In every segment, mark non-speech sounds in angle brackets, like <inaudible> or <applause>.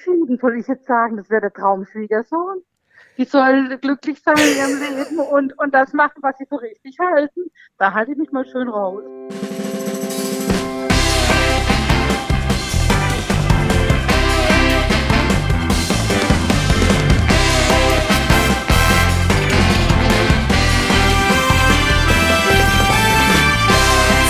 entschieden. Soll ich jetzt sagen, das wäre der Traumschwiegersohn? Die soll glücklich sein in ihrem Leben und, und das machen, was sie für richtig halten. Da halte ich mich mal schön raus.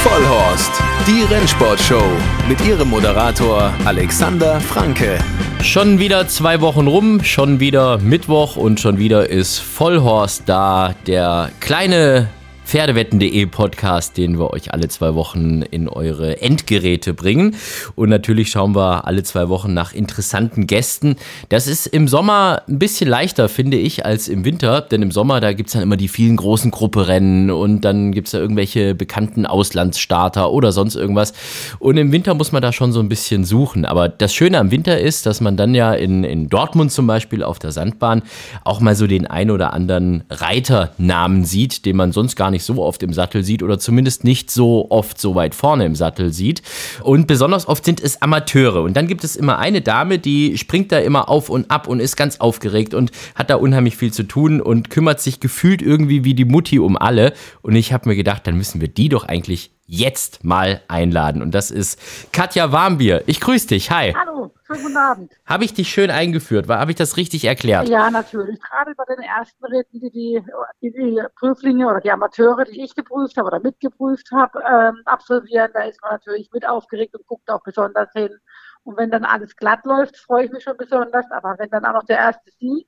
Vollhorst, die Rennsportshow mit ihrem Moderator Alexander Franke. Schon wieder zwei Wochen rum, schon wieder Mittwoch und schon wieder ist Vollhorst da, der kleine Pferdewetten.de Podcast, den wir euch alle zwei Wochen in eure Endgeräte bringen. Und natürlich schauen wir alle zwei Wochen nach interessanten Gästen. Das ist im Sommer ein bisschen leichter, finde ich, als im Winter. Denn im Sommer, da gibt es dann immer die vielen großen Grupperennen und dann gibt es da irgendwelche bekannten Auslandsstarter oder sonst irgendwas. Und im Winter muss man da schon so ein bisschen suchen. Aber das Schöne am Winter ist, dass man dann ja in, in Dortmund zum Beispiel auf der Sandbahn auch mal so den ein oder anderen Reiternamen sieht, den man sonst gar nicht nicht so oft im Sattel sieht oder zumindest nicht so oft so weit vorne im Sattel sieht. Und besonders oft sind es Amateure. Und dann gibt es immer eine Dame, die springt da immer auf und ab und ist ganz aufgeregt und hat da unheimlich viel zu tun und kümmert sich gefühlt irgendwie wie die Mutti um alle. Und ich habe mir gedacht, dann müssen wir die doch eigentlich jetzt mal einladen. Und das ist Katja Warmbier. Ich grüße dich. Hi. Hallo, schönen guten Abend. Habe ich dich schön eingeführt? Habe ich das richtig erklärt? Ja, natürlich. Gerade bei den ersten Reden, die die, die, die Prüflinge oder die Amateure, die ich geprüft habe oder mitgeprüft habe, ähm, absolvieren, da ist man natürlich mit aufgeregt und guckt auch besonders hin. Und wenn dann alles glatt läuft, freue ich mich schon besonders. Aber wenn dann auch noch der erste Sieg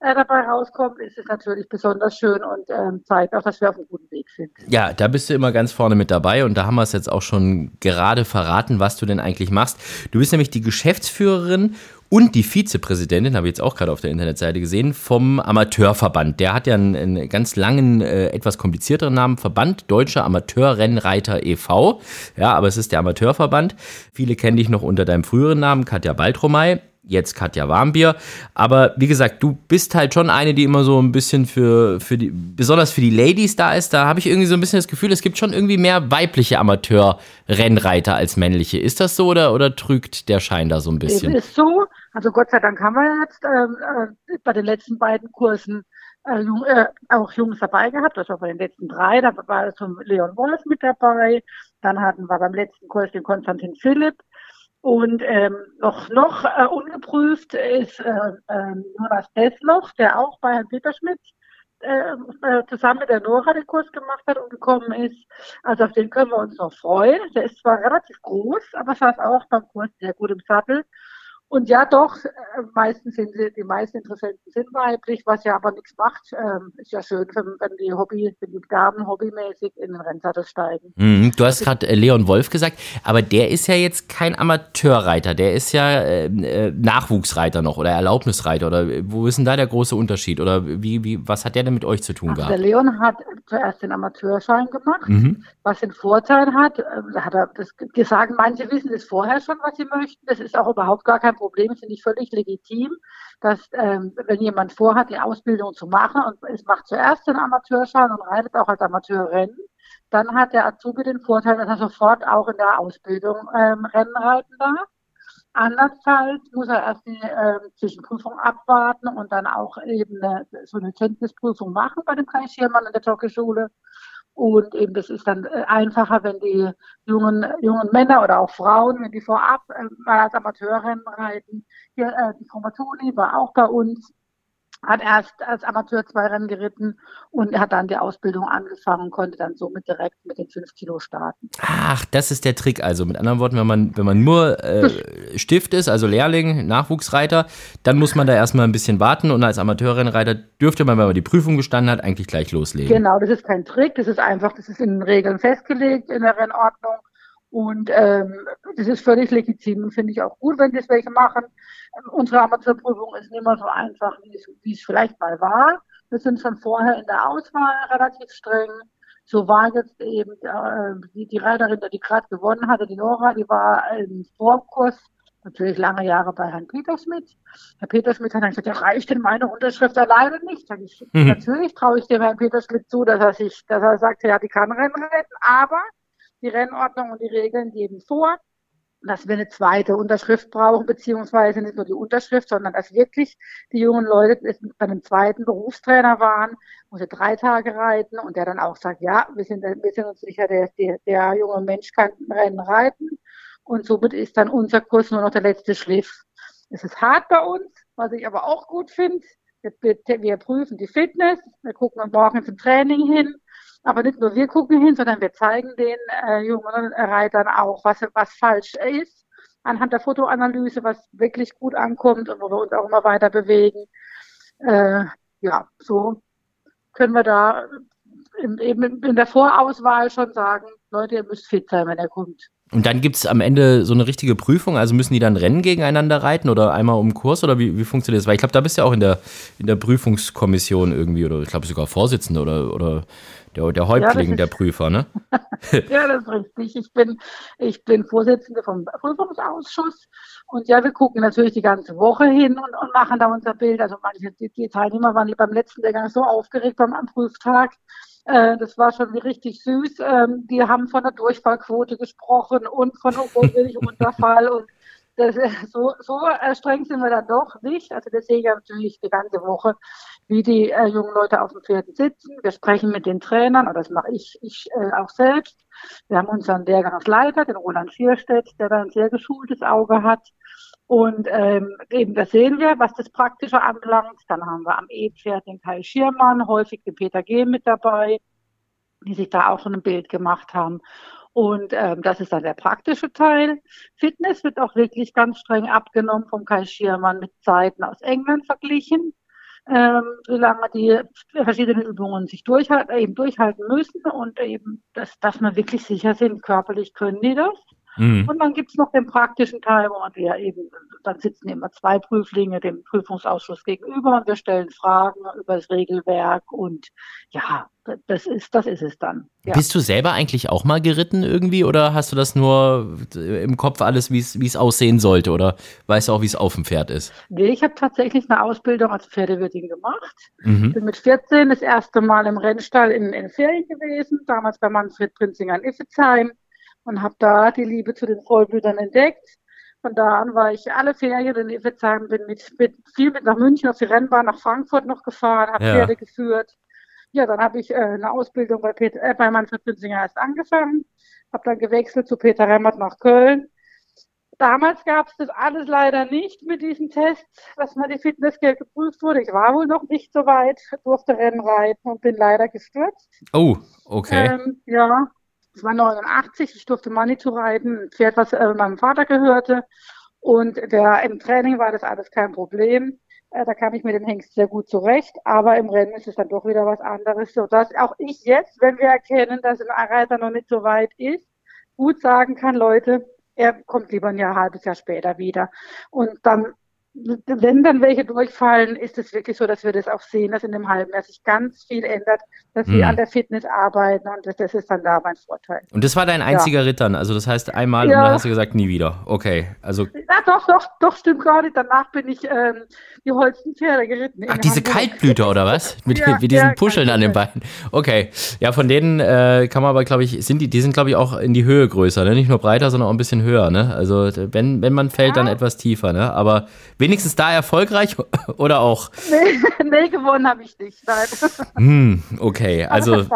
äh, dabei rauskommt, ist es natürlich besonders schön und ähm, zeigt auch, dass wir auf einem guten Weg sind. Ja, da bist du immer ganz vorne mit dabei und da haben wir es jetzt auch schon gerade verraten, was du denn eigentlich machst. Du bist nämlich die Geschäftsführerin und die Vizepräsidentin, habe ich jetzt auch gerade auf der Internetseite gesehen, vom Amateurverband. Der hat ja einen, einen ganz langen, äh, etwas komplizierteren Namen, Verband Deutscher Amateurrennreiter e.V. Ja, aber es ist der Amateurverband. Viele kennen dich noch unter deinem früheren Namen, Katja Baltromey jetzt Katja Warmbier. Aber wie gesagt, du bist halt schon eine, die immer so ein bisschen für, für die, besonders für die Ladies da ist. Da habe ich irgendwie so ein bisschen das Gefühl, es gibt schon irgendwie mehr weibliche Amateur-Rennreiter als männliche. Ist das so oder, oder trügt der Schein da so ein bisschen? Es ist so. Also Gott sei Dank haben wir jetzt ähm, äh, bei den letzten beiden Kursen äh, äh, auch Jungs dabei gehabt. Das war bei den letzten drei. Da war zum Leon Wolf mit dabei. Dann hatten wir beim letzten Kurs den Konstantin Philipp. Und ähm, noch, noch äh, ungeprüft ist äh, äh, Jonas Desloch, der auch bei Herrn Peter Schmidt äh, äh, zusammen mit der Nora den Kurs gemacht hat und gekommen ist. Also auf den können wir uns noch freuen. Der ist zwar relativ groß, aber saß auch beim Kurs sehr gut im Sattel. Und ja, doch, äh, meistens sind sie, die meisten Interessenten sind weiblich, was ja aber nichts macht. Ähm, ist ja schön, wenn, die Hobby, wenn die Damen hobbymäßig in den Rennsattel steigen. Mhm, du hast gerade äh, Leon Wolf gesagt, aber der ist ja jetzt kein Amateurreiter, der ist ja äh, äh, Nachwuchsreiter noch oder Erlaubnisreiter oder wo ist denn da der große Unterschied oder wie, wie, was hat der denn mit euch zu tun also gehabt? Der Leon hat zuerst den Amateurschein gemacht, mhm. was den Vorteil hat, äh, hat er das gesagt, manche wissen das vorher schon, was sie möchten, das ist auch überhaupt gar kein Problem, finde ich völlig legitim, dass ähm, wenn jemand vorhat, die Ausbildung zu machen und es macht zuerst den Amateurschein und reitet auch als Amateurrennen, dann hat der Azubi den Vorteil, dass er sofort auch in der Ausbildung ähm, Rennen reiten darf. Andernfalls muss er erst die äh, Zwischenprüfung abwarten und dann auch eben eine, so eine Kenntnisprüfung machen bei dem Kai Schiermann in der Jockeyschule. Und eben das ist dann äh, einfacher, wenn die jungen, jungen Männer oder auch Frauen, wenn die vorab äh, mal als Amateurrennen reiten. Hier, äh, die Frau Matoni war auch bei uns hat erst als Amateur zwei Rennen geritten und hat dann die Ausbildung angefangen und konnte dann somit direkt mit den fünf Kilo starten. Ach, das ist der Trick. Also mit anderen Worten, wenn man, wenn man nur äh, Stift ist, also Lehrling, Nachwuchsreiter, dann muss man da erstmal ein bisschen warten und als Amateurrennreiter dürfte man, wenn man die Prüfung bestanden hat, eigentlich gleich loslegen. Genau, das ist kein Trick, das ist einfach, das ist in den Regeln festgelegt in der Rennordnung. Und ähm, das ist völlig legitim und finde ich auch gut, wenn das welche machen. Unsere Amateurprüfung ist nicht mehr so einfach, wie es, wie es vielleicht mal war. Wir sind schon vorher in der Auswahl relativ streng. So war jetzt eben äh, die, die Reiterin, die gerade gewonnen hatte, die Nora, die war im Vorkurs natürlich lange Jahre bei Herrn Peterschmidt. Herr Peterschmidt hat dann gesagt, ja, reicht denn meine Unterschrift alleine nicht? Ich, mhm. Natürlich traue ich dem Herrn Peterschmidt zu, dass er sich, dass er sagt, ja, die kann Rennen retten, aber die Rennordnung und die Regeln geben vor, dass wir eine zweite Unterschrift brauchen, beziehungsweise nicht nur die Unterschrift, sondern dass wirklich die jungen Leute bei einem zweiten Berufstrainer waren, wo sie drei Tage reiten und der dann auch sagt, ja, wir sind, wir sind uns sicher, der, der, der junge Mensch kann Rennen reiten und somit ist dann unser Kurs nur noch der letzte Schliff. Es ist hart bei uns, was ich aber auch gut finde. Wir, wir, prüfen die Fitness, wir gucken morgen zum Training hin, aber nicht nur wir gucken hin, sondern wir zeigen den äh, jungen Reitern auch, was, was falsch ist, anhand der Fotoanalyse, was wirklich gut ankommt und wo wir uns auch immer weiter bewegen. Äh, ja, so können wir da in, eben in der Vorauswahl schon sagen, Leute, ihr müsst fit sein, wenn er kommt. Und dann gibt es am Ende so eine richtige Prüfung, also müssen die dann Rennen gegeneinander reiten oder einmal um Kurs oder wie, wie funktioniert das? Weil ich glaube, da bist du ja auch in der, in der Prüfungskommission irgendwie oder ich glaube sogar Vorsitzende oder, oder der, der Häuptling ja, der Prüfer, ne? <laughs> ja, das ist richtig. Ich bin, ich bin Vorsitzende vom Prüfungsausschuss und ja, wir gucken natürlich die ganze Woche hin und, und machen da unser Bild. Also manche, die, die Teilnehmer waren beim letzten Lehrgang so aufgeregt beim Prüftag. Äh, das war schon richtig süß. Ähm, die haben von der Durchfallquote gesprochen und von Unterfall <laughs> und das, so, so streng sind wir dann doch nicht. Also wir sehen ja natürlich die ganze Woche, wie die äh, jungen Leute auf dem Pferden sitzen. Wir sprechen mit den Trainern, und das mache ich, ich äh, auch selbst. Wir haben unseren Lehrgangsleiter, den Roland Schierstedt, der da ein sehr geschultes Auge hat. Und ähm, eben das sehen wir, was das Praktische anbelangt. Dann haben wir am E-Pferd den Kai Schiermann, häufig den Peter G. mit dabei, die sich da auch schon ein Bild gemacht haben. Und ähm, das ist dann der praktische Teil. Fitness wird auch wirklich ganz streng abgenommen vom Kai Schiermann mit Zeiten aus England verglichen. Ähm, solange die verschiedenen Übungen sich durchhalten, eben durchhalten müssen und eben, dass, dass wir wirklich sicher sind, körperlich können die das. Mhm. Und dann gibt es noch den praktischen Teil, wo wir eben, dann sitzen immer zwei Prüflinge dem Prüfungsausschuss gegenüber und wir stellen Fragen über das Regelwerk und ja, das ist, das ist es dann. Ja. Bist du selber eigentlich auch mal geritten irgendwie oder hast du das nur im Kopf alles, wie es aussehen sollte oder weißt du auch, wie es auf dem Pferd ist? Nee, ich habe tatsächlich eine Ausbildung als Pferdewirtin gemacht. Mhm. Bin mit 14 das erste Mal im Rennstall in, in Ferien gewesen, damals bei Manfred Prinzinger in Iffezheim und habe da die Liebe zu den Vollblütern entdeckt. Von da an war ich alle Ferien in Iffezheim, bin mit, mit, viel mit nach München auf die Rennbahn, nach Frankfurt noch gefahren, habe ja. Pferde geführt ja, dann habe ich äh, eine Ausbildung bei, Peter, äh, bei Manfred Günzinger erst angefangen, habe dann gewechselt zu Peter Remmert nach Köln. Damals gab es das alles leider nicht mit diesen Tests, dass man die Fitnessgeld geprüft wurde. Ich war wohl noch nicht so weit, durfte Rennen reiten und bin leider gestürzt. Oh, okay. Ähm, ja, es war 89, ich durfte Manitou reiten, ein Pferd, was äh, meinem Vater gehörte. Und der, im Training war das alles kein Problem. Äh, da kam ich mit dem Hengst sehr gut zurecht, aber im Rennen ist es dann doch wieder was anderes, sodass auch ich jetzt, wenn wir erkennen, dass ein Reiter noch nicht so weit ist, gut sagen kann, Leute, er kommt lieber ein Jahr, halbes Jahr später wieder. Und dann wenn dann welche durchfallen, ist es wirklich so, dass wir das auch sehen, dass in dem halben Jahr sich ganz viel ändert, dass wir mhm. an der Fitness arbeiten und das, das, ist dann da mein Vorteil. Und das war dein einziger ja. Rittern, also das heißt einmal ja. und dann hast du gesagt, nie wieder. Okay, also. Ja, doch, doch, doch, stimmt gar nicht. Danach bin ich ähm, die Holstenpferde geritten. Ach, diese Hamburg. Kaltblüter oder was? <laughs> Mit, ja, <laughs> mit diesen Puscheln an den Beinen. Okay, ja, von denen äh, kann man aber, glaube ich, sind die, die sind, glaube ich, auch in die Höhe größer, ne? nicht nur breiter, sondern auch ein bisschen höher. Ne? Also wenn, wenn man fällt, dann etwas tiefer. Ne? Aber wenigstens da erfolgreich <laughs> oder auch? Nee, <laughs> nee gewonnen habe ich nicht. Nein. <laughs> Hm, okay, also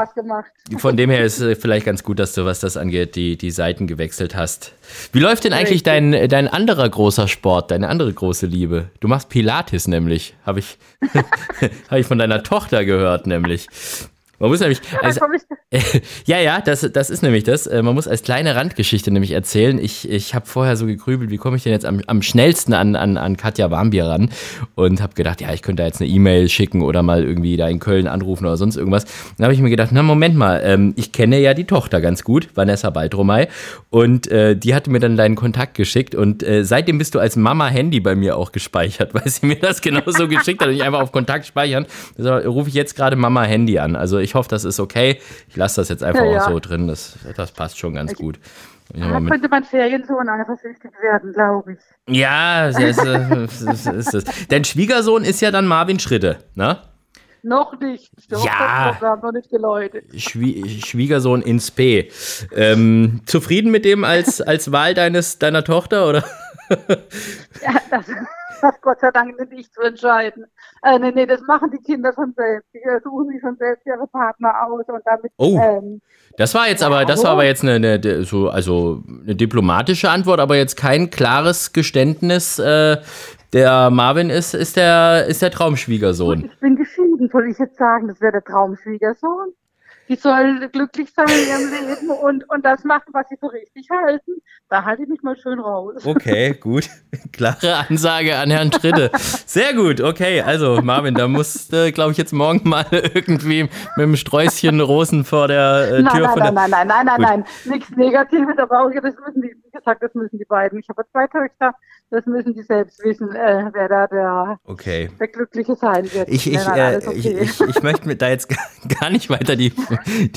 von dem her ist es vielleicht ganz gut, dass du, was das angeht, die, die Seiten gewechselt hast. Wie läuft denn eigentlich dein, dein anderer großer Sport, deine andere große Liebe? Du machst Pilates nämlich, habe ich, hab ich von deiner Tochter gehört nämlich. Man muss nämlich. Als, <laughs> ja, ja, das, das ist nämlich das. Äh, man muss als kleine Randgeschichte nämlich erzählen. Ich, ich habe vorher so gegrübelt, wie komme ich denn jetzt am, am schnellsten an, an, an Katja Warmbier ran? Und habe gedacht, ja, ich könnte da jetzt eine E-Mail schicken oder mal irgendwie da in Köln anrufen oder sonst irgendwas. Dann habe ich mir gedacht, na, Moment mal, ähm, ich kenne ja die Tochter ganz gut, Vanessa Baldromay. Und äh, die hatte mir dann deinen Kontakt geschickt. Und äh, seitdem bist du als Mama-Handy bei mir auch gespeichert, <laughs> weil sie mir das genauso geschickt hat und ich einfach auf Kontakt speichern. Deshalb rufe ich jetzt gerade Mama-Handy an. Also ich ich hoffe, das ist okay. Ich lasse das jetzt einfach ja, ja. auch so drin. Das, das passt schon ganz ich, gut. Da könnte mein Feriensohn eifersüchtig werden, glaube ich. Ja, ist, ist, ist, ist, Dein Schwiegersohn ist ja dann Marvin Schritte, ne? Noch nicht. Doch, ja. Haben noch nicht geläutet. Schwie Schwiegersohn in Spe. Ähm, zufrieden mit dem als, <laughs> als Wahl deines, deiner Tochter, oder? ja, das hat Gott sei Dank nicht zu entscheiden. Äh, nee, nee, das machen die Kinder schon selbst. Die suchen sich schon selbst ihre Partner aus und damit. Oh. Ähm, das war jetzt aber, das war aber jetzt eine, eine, so, also eine diplomatische Antwort, aber jetzt kein klares Geständnis. Äh, der Marvin ist, ist der, ist der Traumschwiegersohn. Ich bin geschieden, soll ich jetzt sagen, das wäre der Traumschwiegersohn? Die sollen glücklich sein in ihrem Leben und, und das machen, was sie für richtig halten. Da halte ich mich mal schön raus. Okay, <laughs> gut. <laughs> Klare Ansage an Herrn Tritte. Sehr gut, okay. Also, Marvin, da musst du, glaube ich, jetzt morgen mal <laughs> irgendwie mit dem Sträußchen Rosen vor der äh, Tür nein, von nein, der... Nein, nein, nein, nein, nein, nein. Nichts Negatives, aber auch, das müssen die, wie gesagt, das müssen die beiden. Ich habe zwei Töchter das müssen die selbst wissen, äh, wer da der, okay. der Glückliche sein wird. Ich, ich, äh, okay. ich, ich, ich, möchte mir da jetzt <laughs> gar nicht weiter die,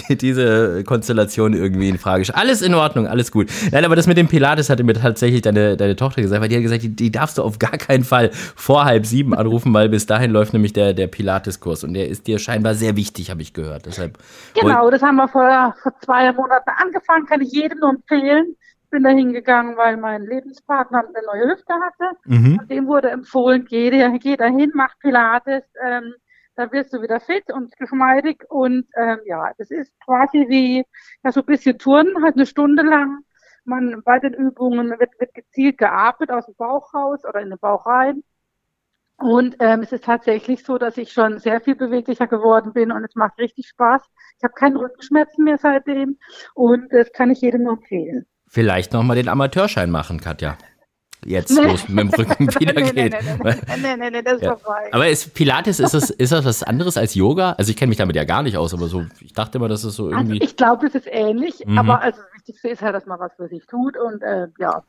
die, diese Konstellation irgendwie in Frage stellen. Alles in Ordnung, alles gut. Nein, aber das mit dem Pilates hatte mir tatsächlich deine, deine Tochter gesagt, weil die hat gesagt, die, die darfst du auf gar keinen Fall vor halb sieben anrufen, weil bis dahin läuft nämlich der, der Pilates-Kurs und der ist dir scheinbar sehr wichtig, habe ich gehört. Deshalb genau, das haben wir vor, vor zwei Monaten angefangen, kann ich jedem nur empfehlen bin da hingegangen, weil mein Lebenspartner eine neue Hüfte hatte. Mhm. Und dem wurde empfohlen, geh, geh da hin, mach Pilates, ähm, da wirst du wieder fit und geschmeidig. Und ähm, ja, das ist quasi wie ja, so ein bisschen Turnen, halt eine Stunde lang. Man bei den Übungen wird, wird gezielt geatmet aus dem Bauch raus oder in den Bauch rein. Und ähm, es ist tatsächlich so, dass ich schon sehr viel beweglicher geworden bin und es macht richtig Spaß. Ich habe keine Rückenschmerzen mehr seitdem und das kann ich jedem nur empfehlen. Vielleicht nochmal den Amateurschein machen, Katja. Jetzt, wo es mit dem Rücken <laughs> wieder geht. Nee, nee, nee, das ist vorbei. Aber ist Pilates, ist das, <laughs> ist das was anderes als Yoga? Also ich kenne mich damit ja gar nicht aus, aber so, ich dachte immer, das ist so also irgendwie. Also ich glaube, es ist ähnlich, mhm. aber also das Wichtigste ist halt, dass man was für sich tut und äh, ja.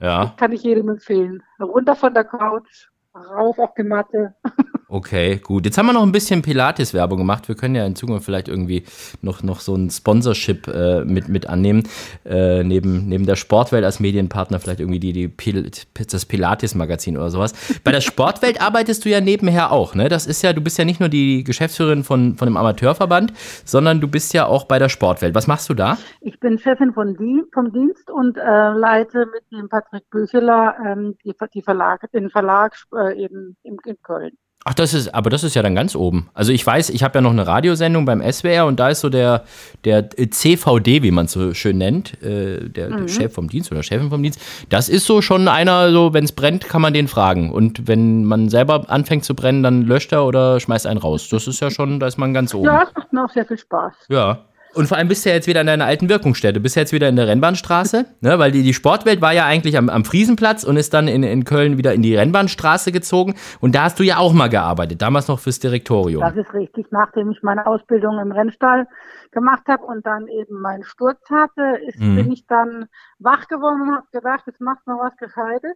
Ja. Das kann ich jedem empfehlen. Runter von der Couch, rauf auf die Matte. <laughs> Okay, gut. Jetzt haben wir noch ein bisschen Pilates-Werbung gemacht. Wir können ja in Zukunft vielleicht irgendwie noch, noch so ein Sponsorship äh, mit, mit annehmen. Äh, neben, neben der Sportwelt als Medienpartner vielleicht irgendwie die, die Pil das Pilates-Magazin oder sowas. Bei der Sportwelt <laughs> arbeitest du ja nebenher auch, ne? Das ist ja, du bist ja nicht nur die Geschäftsführerin von, von dem Amateurverband, sondern du bist ja auch bei der Sportwelt. Was machst du da? Ich bin Chefin von Dien, vom Dienst und äh, leite mit dem Patrick Bücheler ähm, die, die Verlag, den Verlag äh, eben in, in Köln. Ach, das ist, aber das ist ja dann ganz oben. Also ich weiß, ich habe ja noch eine Radiosendung beim SWR und da ist so der, der CVD, wie man es so schön nennt, äh, der, mhm. der, Chef vom Dienst oder Chefin vom Dienst. Das ist so schon einer, so wenn es brennt, kann man den fragen. Und wenn man selber anfängt zu brennen, dann löscht er oder schmeißt einen raus. Das ist ja schon, da ist man ganz oben. Ja, das macht mir auch sehr viel Spaß. Ja. Und vor allem bist du ja jetzt wieder an deiner alten Wirkungsstätte. Bist du jetzt wieder in der Rennbahnstraße, <laughs> ne? weil die, die Sportwelt war ja eigentlich am, am Friesenplatz und ist dann in, in Köln wieder in die Rennbahnstraße gezogen. Und da hast du ja auch mal gearbeitet, damals noch fürs Direktorium. Das ist richtig. Nachdem ich meine Ausbildung im Rennstall gemacht habe und dann eben meinen Sturz hatte, ist, mhm. bin ich dann wach geworden und habe gedacht, jetzt machst du noch was Gescheites.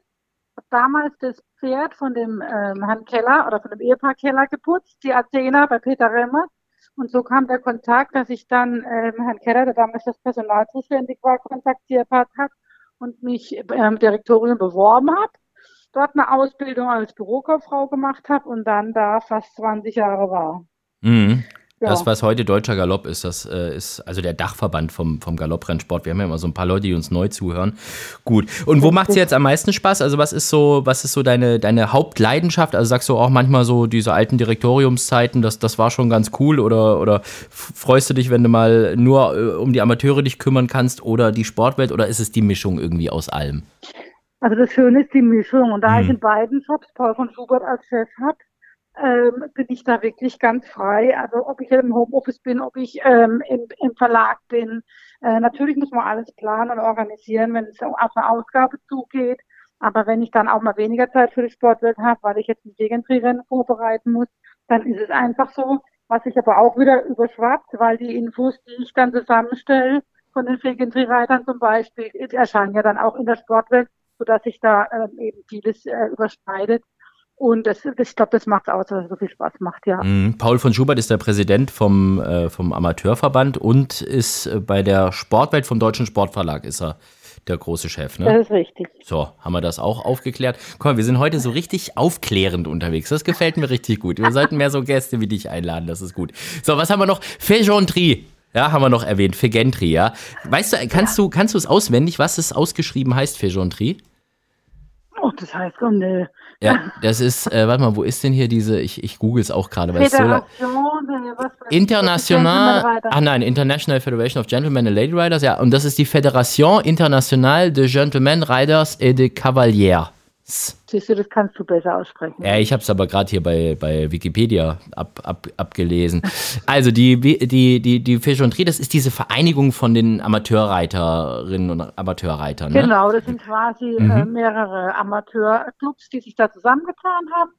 Habe damals das Pferd von dem ähm, Herrn Keller oder von dem Ehepaar Keller geputzt, die Athena bei Peter Remmer. Und so kam der Kontakt, dass ich dann ähm, Herrn Keller, der damals das Personal zuständig war, kontaktiert hat und mich ähm, Direktorium beworben habe, dort eine Ausbildung als Bürokauffrau gemacht habe und dann da fast 20 Jahre war. Mhm. Ja. Das, was heute Deutscher Galopp ist, das äh, ist also der Dachverband vom, vom Galopprennsport. Wir haben ja immer so ein paar Leute, die uns neu zuhören. Gut. Und wo macht es jetzt am meisten Spaß? Also, was ist so, was ist so deine, deine Hauptleidenschaft? Also sagst du auch manchmal so diese alten Direktoriumszeiten, das, das war schon ganz cool oder, oder freust du dich, wenn du mal nur äh, um die Amateure dich kümmern kannst oder die Sportwelt oder ist es die Mischung irgendwie aus allem? Also das Schöne ist die Mischung und da hm. ich in beiden Jobs Paul von Schubert als Chef habe, ähm, bin ich da wirklich ganz frei. Also ob ich im Homeoffice bin, ob ich ähm, im, im Verlag bin. Äh, natürlich muss man alles planen und organisieren, wenn es auf eine Ausgabe zugeht. Aber wenn ich dann auch mal weniger Zeit für die Sportwelt habe, weil ich jetzt ein Vegan-Rennen vorbereiten muss, dann ist es einfach so, was ich aber auch wieder überschwappt, weil die Infos, die ich dann zusammenstelle, von den Vegan-Reitern zum Beispiel, erscheinen ja dann auch in der Sportwelt, sodass sich da ähm, eben vieles äh, überschneidet. Und das, ich glaube, das macht aus, dass es so viel Spaß macht, ja. Mhm. Paul von Schubert ist der Präsident vom, äh, vom Amateurverband und ist äh, bei der Sportwelt vom Deutschen Sportverlag ist er der große Chef, ne? Das ist richtig. So, haben wir das auch aufgeklärt. Mal, wir sind heute so richtig aufklärend unterwegs. Das gefällt mir richtig gut. Wir sollten mehr so Gäste wie dich einladen, das ist gut. So, was haben wir noch? Fejonterie. Ja, haben wir noch erwähnt. Fegentry, ja. Weißt du, kannst ja. du, kannst du es auswendig, was es ausgeschrieben heißt, Fejonterie? Oh, das heißt, oh ne. Ja, <laughs> das ist, äh, warte mal, wo ist denn hier diese, ich, ich google es auch gerade, weil es so International, ah nein, International Federation of Gentlemen and Lady Riders, ja, und das ist die Fédération Internationale de Gentlemen Riders et de Cavaliers. Siehst du, das kannst du besser aussprechen. Ja, ich habe es aber gerade hier bei, bei Wikipedia ab, ab, abgelesen. Also die, die, die, die Fischondrie, das ist diese Vereinigung von den Amateurreiterinnen und Amateurreitern. Ne? Genau, das sind quasi mhm. äh, mehrere Amateurclubs, die sich da zusammengetan haben.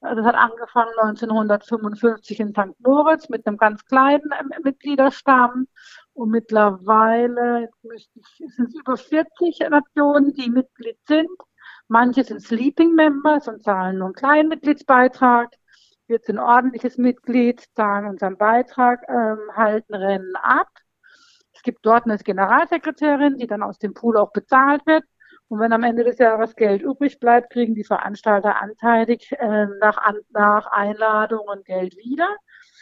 Das hat angefangen 1955 in St. Moritz mit einem ganz kleinen äh, Mitgliederstamm. Und mittlerweile sind es über 40 Nationen, die Mitglied sind. Manche sind Sleeping Members und zahlen nur einen kleinen Mitgliedsbeitrag. Wir sind ordentliches Mitglied, zahlen unseren Beitrag, ähm, halten Rennen ab. Es gibt dort eine Generalsekretärin, die dann aus dem Pool auch bezahlt wird. Und wenn am Ende des Jahres Geld übrig bleibt, kriegen die Veranstalter anteilig äh, nach, an, nach Einladungen Geld wieder.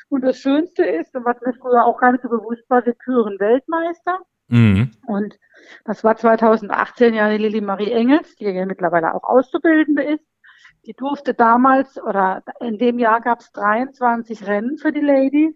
Und das Schönste ist, und was mir früher auch gar nicht so bewusst war, wir küren Weltmeister. Mhm. Und das war 2018 ja die Lilly Marie Engels, die ja mittlerweile auch Auszubildende ist. Die durfte damals oder in dem Jahr gab es 23 Rennen für die Ladies.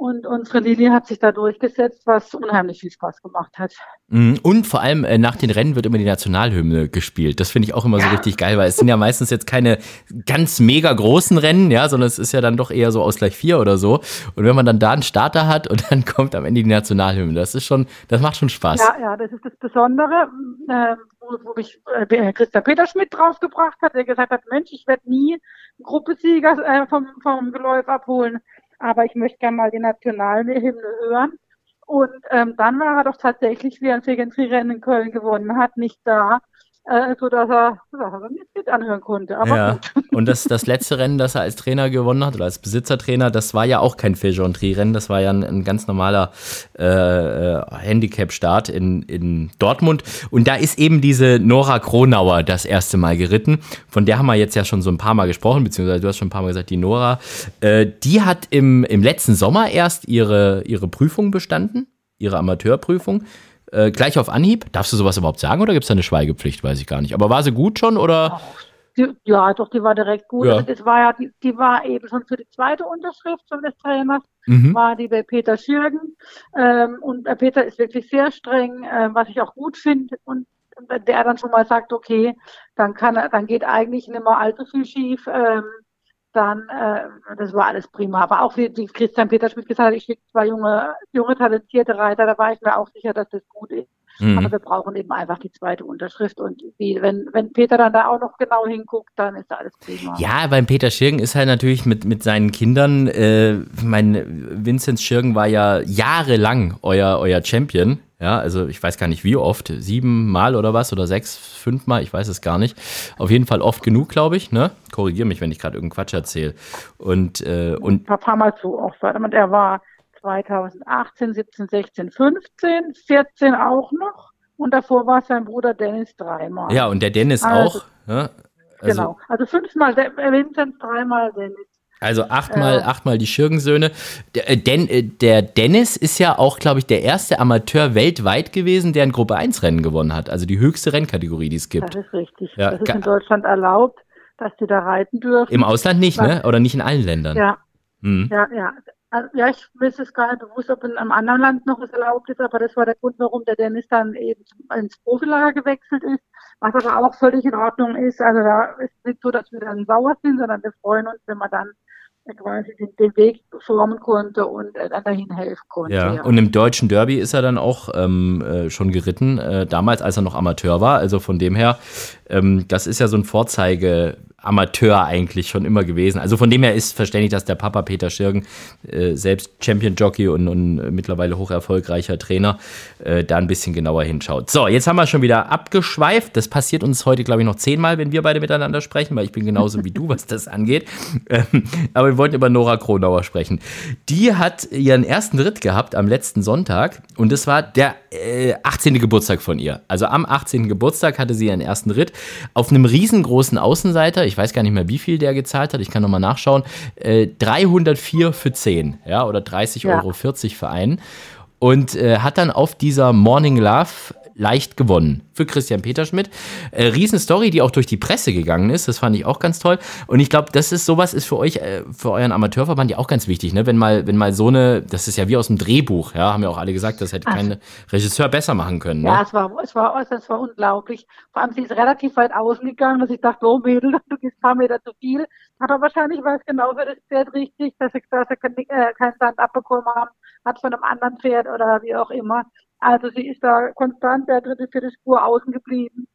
Und unsere Lilly hat sich da durchgesetzt, was unheimlich viel Spaß gemacht hat. Mhm. Und vor allem äh, nach den Rennen wird immer die Nationalhymne gespielt. Das finde ich auch immer ja. so richtig geil, weil es sind ja meistens jetzt keine ganz mega großen Rennen, ja, sondern es ist ja dann doch eher so Ausgleich 4 oder so. Und wenn man dann da einen Starter hat und <laughs> dann kommt am Ende die Nationalhymne, das ist schon, das macht schon Spaß. Ja, ja, das ist das Besondere, äh, wo, wo mich äh, Christa Peterschmidt draufgebracht hat, der gesagt hat, Mensch, ich werde nie Gruppesieger äh, vom, vom Geläuf abholen aber ich möchte gerne mal die Nationalhymne hören. Und ähm, dann war er doch tatsächlich, wie er ein Fegentry-Rennen in Köln gewonnen hat, nicht da, äh, so dass er, dass er nicht mit anhören konnte. Aber ja. gut. <laughs> Und das, das letzte Rennen, das er als Trainer gewonnen hat oder als Besitzertrainer, das war ja auch kein Fejonterie-Rennen, das war ja ein, ein ganz normaler äh, äh, Handicap-Start in, in Dortmund. Und da ist eben diese Nora Kronauer das erste Mal geritten. Von der haben wir jetzt ja schon so ein paar Mal gesprochen, beziehungsweise du hast schon ein paar Mal gesagt, die Nora. Äh, die hat im, im letzten Sommer erst ihre, ihre Prüfung bestanden, ihre Amateurprüfung. Äh, gleich auf Anhieb? Darfst du sowas überhaupt sagen oder gibt es da eine Schweigepflicht? Weiß ich gar nicht. Aber war sie gut schon oder? Die, ja, doch, die war direkt gut. Ja. Also das war ja, die, die, war eben schon für die zweite Unterschrift schon des Trainers, mhm. war die bei Peter Schürgen. Ähm, und Peter ist wirklich sehr streng, äh, was ich auch gut finde. Und wenn der dann schon mal sagt, okay, dann kann dann geht eigentlich nicht mehr allzu viel schief. Ähm, dann, äh, das war alles prima. Aber auch wie, wie Christian Peterschmidt gesagt hat, ich schicke zwei junge, junge, talentierte Reiter, da war ich mir auch sicher, dass das gut ist. Mhm. Aber wir brauchen eben einfach die zweite Unterschrift. Und wie, wenn, wenn Peter dann da auch noch genau hinguckt, dann ist da alles prima. Ja, beim Peter Schirgen ist halt natürlich mit, mit seinen Kindern, äh, mein Vinzenz Schirgen war ja jahrelang euer, euer Champion. Ja, also ich weiß gar nicht wie oft, sieben Mal oder was oder sechs, fünf Mal, ich weiß es gar nicht. Auf jeden Fall oft genug, glaube ich. Ne? Korrigiere mich, wenn ich gerade irgendeinen Quatsch erzähle. Und, äh, und ein paar Mal zu oft. Er war 2018, 17, 16, 15, 14 auch noch. Und davor war sein Bruder Dennis dreimal. Ja, und der Dennis also, auch. Ja? Also, genau. Also fünfmal Vincent, dreimal Dennis. Also achtmal, äh, achtmal die Schürgensöhne. Der, äh, äh, der Dennis ist ja auch, glaube ich, der erste Amateur weltweit gewesen, der ein Gruppe 1 Rennen gewonnen hat. Also die höchste Rennkategorie, die es gibt. Das ist richtig. Ja, das ist in Deutschland erlaubt, dass die da reiten dürfen. Im Ausland nicht, ne? Oder nicht in allen Ländern. Ja. Hm. Ja, ja. Also, ja, ich weiß es gar nicht bewusst, ob in einem anderen Land noch was erlaubt ist, aber das war der Grund, warum der Dennis dann eben ins Profilager gewechselt ist, was aber auch völlig in Ordnung ist. Also da ist es nicht so, dass wir dann sauer sind, sondern wir freuen uns, wenn wir dann quasi den, den, Weg formen konnte und äh, dahin helfen konnte. Ja. ja. und im deutschen Derby ist er dann auch ähm, äh, schon geritten, äh, damals, als er noch Amateur war. Also von dem her, ähm, das ist ja so ein Vorzeige Amateur eigentlich schon immer gewesen. Also von dem her ist verständlich, dass der Papa Peter Schirgen, äh, selbst Champion Jockey und, und, mittlerweile hoch erfolgreicher Trainer, äh, da ein bisschen genauer hinschaut. So, jetzt haben wir schon wieder abgeschweift. Das passiert uns heute, glaube ich, noch zehnmal, wenn wir beide miteinander sprechen, weil ich bin genauso wie du, <laughs> was das angeht. Ähm, aber wir wollten über Nora Kronauer sprechen. Die hat ihren ersten Ritt gehabt am letzten Sonntag und das war der äh, 18. Geburtstag von ihr. Also am 18. Geburtstag hatte sie ihren ersten Ritt auf einem riesengroßen Außenseiter ich weiß gar nicht mehr, wie viel der gezahlt hat, ich kann nochmal nachschauen, äh, 304 für 10, ja, oder 30,40 ja. Euro für einen. Und äh, hat dann auf dieser Morning Love leicht gewonnen für Christian Peterschmidt. Äh, Riesenstory, die auch durch die Presse gegangen ist. Das fand ich auch ganz toll. Und ich glaube, das ist sowas ist für euch, äh, für euren Amateurverband ja auch ganz wichtig, ne? Wenn mal, wenn mal so eine, das ist ja wie aus dem Drehbuch, ja, haben ja auch alle gesagt, das hätte Ach. kein Regisseur besser machen können. Ne? Ja, es war, es war, es war unglaublich. Vor allem, sie ist relativ weit außen gegangen, dass ich dachte, oh Mädel, <laughs> du gehst ein paar Meter zu viel. Hat er wahrscheinlich weiß genau für das Pferd richtig, dass sie, dass sie kein, äh, keinen Sand abbekommen haben, hat von einem anderen Pferd oder wie auch immer. Also sie ist da konstant der dritte, vierte Spur außen geblieben.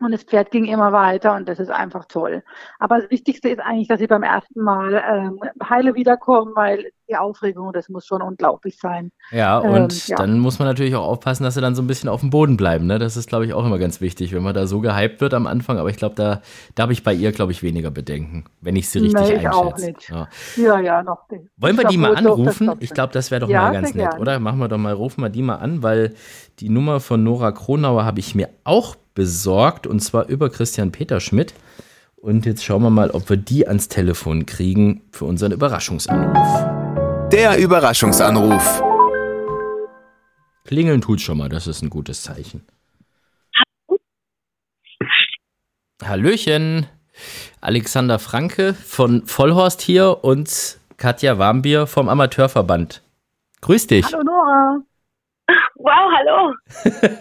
Und das Pferd ging immer weiter und das ist einfach toll. Aber das Wichtigste ist eigentlich, dass sie beim ersten Mal ähm, heile wiederkommen, weil die Aufregung, das muss schon unglaublich sein. Ja, und ähm, ja. dann muss man natürlich auch aufpassen, dass sie dann so ein bisschen auf dem Boden bleiben. Ne? Das ist, glaube ich, auch immer ganz wichtig, wenn man da so gehypt wird am Anfang. Aber ich glaube, da, da habe ich bei ihr, glaube ich, weniger Bedenken, wenn ich sie richtig nee, ich einschätze. Auch nicht. Ja. ja, ja, noch nicht. Wollen wir die mal anrufen? ich glaube, das wäre doch ja, mal ganz nett, gern. oder? Machen wir doch mal, rufen wir die mal an, weil die Nummer von Nora Kronauer habe ich mir auch besorgt und zwar über Christian Peterschmidt. Und jetzt schauen wir mal, ob wir die ans Telefon kriegen für unseren Überraschungsanruf. Der Überraschungsanruf. Klingeln tut schon mal, das ist ein gutes Zeichen. Hallöchen, Alexander Franke von Vollhorst hier und Katja Warmbier vom Amateurverband. Grüß dich. Hallo Nora. Wow, hallo.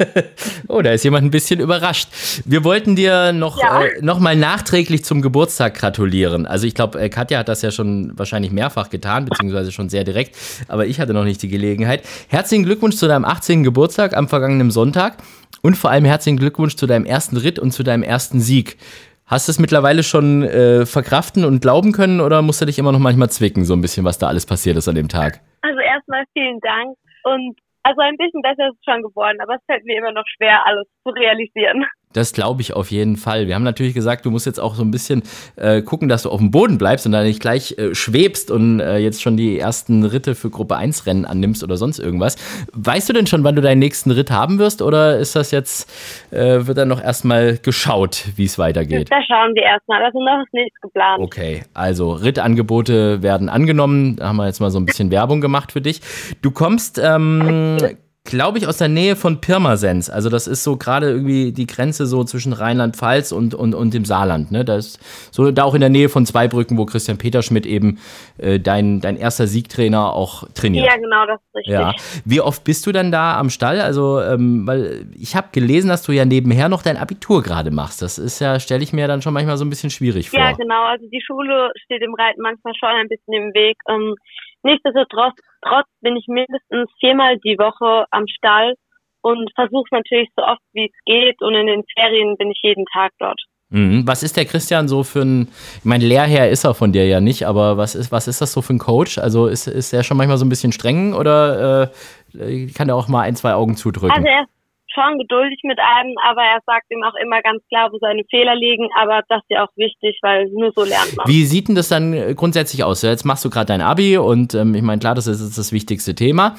<laughs> oh, da ist jemand ein bisschen überrascht. Wir wollten dir noch, ja. äh, noch mal nachträglich zum Geburtstag gratulieren. Also ich glaube, äh, Katja hat das ja schon wahrscheinlich mehrfach getan, beziehungsweise schon sehr direkt, aber ich hatte noch nicht die Gelegenheit. Herzlichen Glückwunsch zu deinem 18. Geburtstag am vergangenen Sonntag und vor allem herzlichen Glückwunsch zu deinem ersten Ritt und zu deinem ersten Sieg. Hast du es mittlerweile schon äh, verkraften und glauben können oder musst du dich immer noch manchmal zwicken, so ein bisschen, was da alles passiert ist an dem Tag? Also erstmal vielen Dank und also ein bisschen besser ist es schon geworden, aber es fällt mir immer noch schwer, alles zu realisieren. Das glaube ich auf jeden Fall. Wir haben natürlich gesagt, du musst jetzt auch so ein bisschen äh, gucken, dass du auf dem Boden bleibst und dann nicht gleich äh, schwebst und äh, jetzt schon die ersten Ritte für Gruppe 1 Rennen annimmst oder sonst irgendwas. Weißt du denn schon, wann du deinen nächsten Ritt haben wirst oder ist das jetzt, äh, wird dann noch erstmal geschaut, wie es weitergeht? Da schauen wir erstmal, also noch ist nichts geplant. Okay, also Rittangebote werden angenommen. Da haben wir jetzt mal so ein bisschen Werbung gemacht für dich. Du kommst ähm, glaube ich, aus der Nähe von Pirmasens. Also das ist so gerade irgendwie die Grenze so zwischen Rheinland-Pfalz und, und, und dem Saarland. Ne? Das ist so da auch in der Nähe von Zweibrücken, wo Christian Peterschmidt eben äh, dein, dein erster Siegtrainer auch trainiert. Ja, genau, das ist richtig. Ja. Wie oft bist du dann da am Stall? Also, ähm, weil ich habe gelesen, dass du ja nebenher noch dein Abitur gerade machst. Das ist ja, stelle ich mir dann schon manchmal so ein bisschen schwierig vor. Ja, genau. Also die Schule steht im Reiten manchmal schon ein bisschen im Weg. Ähm, Nichtsdestotrotz trotz bin ich mindestens viermal die Woche am Stall und versuche natürlich so oft wie es geht und in den Ferien bin ich jeden Tag dort. Mhm. Was ist der Christian so für ein, ich meine, Lehrherr ist er von dir ja nicht, aber was ist, was ist das so für ein Coach? Also ist, ist er schon manchmal so ein bisschen streng oder äh, kann er auch mal ein, zwei Augen zudrücken? Also er schon geduldig mit einem, aber er sagt ihm auch immer ganz klar, wo seine Fehler liegen, aber das ist ja auch wichtig, weil nur so lernt man. Wie sieht denn das dann äh, grundsätzlich aus? Jetzt machst du gerade dein Abi und ähm, ich meine, klar, das ist das wichtigste Thema.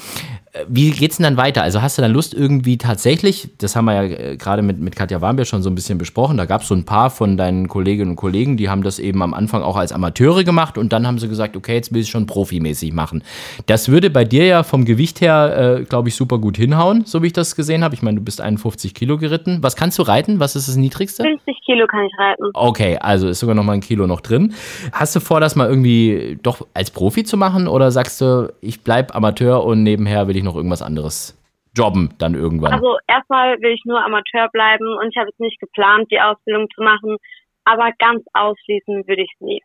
Wie geht's denn dann weiter? Also hast du dann Lust irgendwie tatsächlich, das haben wir ja äh, gerade mit, mit Katja Warmbier schon so ein bisschen besprochen, da gab es so ein paar von deinen Kolleginnen und Kollegen, die haben das eben am Anfang auch als Amateure gemacht und dann haben sie gesagt, okay, jetzt will ich es schon profimäßig machen. Das würde bei dir ja vom Gewicht her, äh, glaube ich, super gut hinhauen, so wie ich das gesehen habe. Ich meine, du bist 51 Kilo geritten. Was kannst du reiten? Was ist das Niedrigste? 50 Kilo kann ich reiten. Okay, also ist sogar noch mal ein Kilo noch drin. Hast du vor, das mal irgendwie doch als Profi zu machen oder sagst du, ich bleibe Amateur und nebenher will ich noch irgendwas anderes jobben dann irgendwann? Also erstmal will ich nur Amateur bleiben und ich habe jetzt nicht geplant, die Ausbildung zu machen, aber ganz ausschließen würde ich es nie.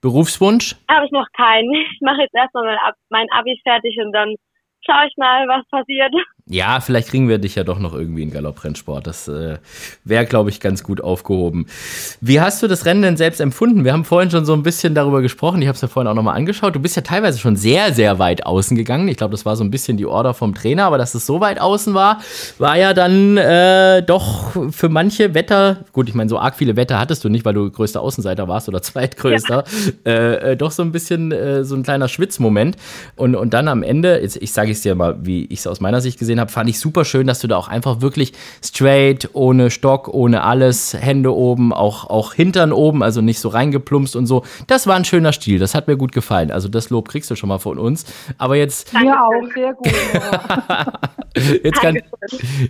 Berufswunsch? Habe ich noch keinen. Ich mache jetzt erstmal mein, Abi fertig und dann schaue ich mal, was passiert. Ja, vielleicht kriegen wir dich ja doch noch irgendwie in Galopprennsport. Das äh, wäre, glaube ich, ganz gut aufgehoben. Wie hast du das Rennen denn selbst empfunden? Wir haben vorhin schon so ein bisschen darüber gesprochen. Ich habe es ja vorhin auch nochmal angeschaut. Du bist ja teilweise schon sehr, sehr weit außen gegangen. Ich glaube, das war so ein bisschen die Order vom Trainer, aber dass es so weit außen war, war ja dann äh, doch für manche Wetter, gut, ich meine, so arg viele Wetter hattest du nicht, weil du größter Außenseiter warst oder <laughs> zweitgrößter, ja. äh, äh doch so ein bisschen äh, so ein kleiner Schwitzmoment. Und, und dann am Ende, jetzt, ich sage es dir mal, wie ich es aus meiner Sicht gesehen gesehen habe, fand ich super schön, dass du da auch einfach wirklich straight, ohne Stock, ohne alles, Hände oben, auch, auch Hintern oben, also nicht so reingeplumpst und so. Das war ein schöner Stil, das hat mir gut gefallen. Also das Lob kriegst du schon mal von uns. Aber jetzt. Mir auch, sehr gut. <laughs> jetzt, kann,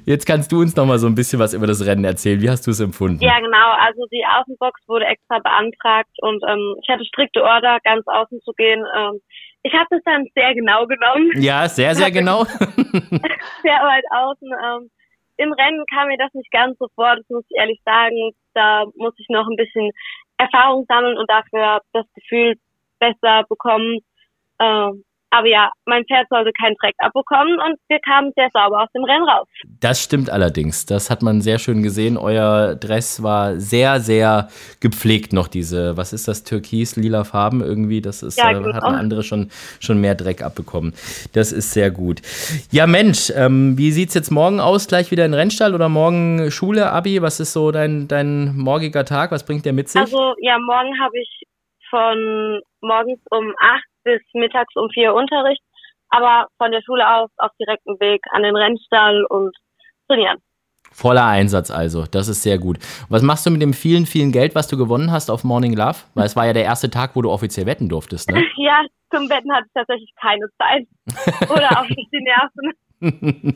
jetzt kannst du uns noch mal so ein bisschen was über das Rennen erzählen. Wie hast du es empfunden? Ja, genau. Also die Außenbox wurde extra beantragt und ähm, ich hatte strikte Order, ganz außen zu gehen. Ähm, ich habe das dann sehr genau genommen. Ja, sehr, sehr genau. <laughs> sehr weit außen. Ähm, Im Rennen kam mir das nicht ganz so vor, das muss ich ehrlich sagen. Da muss ich noch ein bisschen Erfahrung sammeln und dafür das Gefühl besser bekommen. Ähm, aber ja, mein Pferd sollte keinen Dreck abbekommen und wir kamen sehr sauber aus dem Rennen raus. Das stimmt allerdings. Das hat man sehr schön gesehen. Euer Dress war sehr, sehr gepflegt noch diese, was ist das, türkis-lila Farben irgendwie. Das ist, ja, äh, genau. hatten andere schon, schon mehr Dreck abbekommen. Das ist sehr gut. Ja, Mensch, ähm, wie sieht es jetzt morgen aus? Gleich wieder in Rennstall oder morgen Schule, Abi? Was ist so dein, dein morgiger Tag? Was bringt der mit sich? Also, ja, morgen habe ich von morgens um 8 bis mittags um vier Unterricht, aber von der Schule aus auf direktem Weg an den Rennstall und trainieren. Voller Einsatz also, das ist sehr gut. Was machst du mit dem vielen, vielen Geld, was du gewonnen hast auf Morning Love? Weil es war ja der erste Tag, wo du offiziell wetten durftest, ne? <laughs> ja, zum Wetten hatte ich tatsächlich keine Zeit. <laughs> Oder auch nicht die Nerven. <laughs>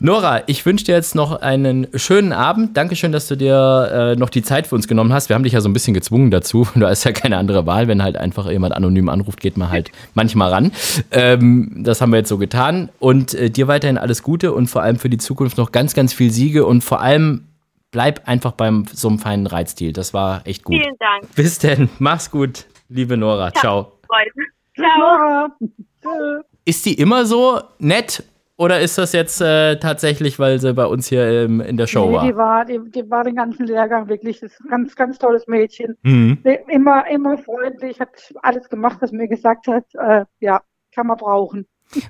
Nora, ich wünsche dir jetzt noch einen schönen Abend. Dankeschön, dass du dir äh, noch die Zeit für uns genommen hast. Wir haben dich ja so ein bisschen gezwungen dazu. <laughs> Du hast ja keine andere Wahl. Wenn halt einfach jemand anonym anruft, geht man halt <laughs> manchmal ran. Ähm, das haben wir jetzt so getan. Und äh, dir weiterhin alles Gute und vor allem für die Zukunft noch ganz, ganz viel Siege und vor allem bleib einfach beim so einem feinen Reitstil. Das war echt gut. Vielen Dank. Bis denn. Mach's gut, liebe Nora. Ciao. Ciao. Ciao. Ist die immer so nett oder ist das jetzt äh, tatsächlich, weil sie bei uns hier ähm, in der Show nee, war? Die war, die, die war den ganzen Lehrgang wirklich. Das ist ein ganz, ganz tolles Mädchen. Mhm. Immer, immer freundlich, hat alles gemacht, was mir gesagt hat. Äh, ja, kann man brauchen.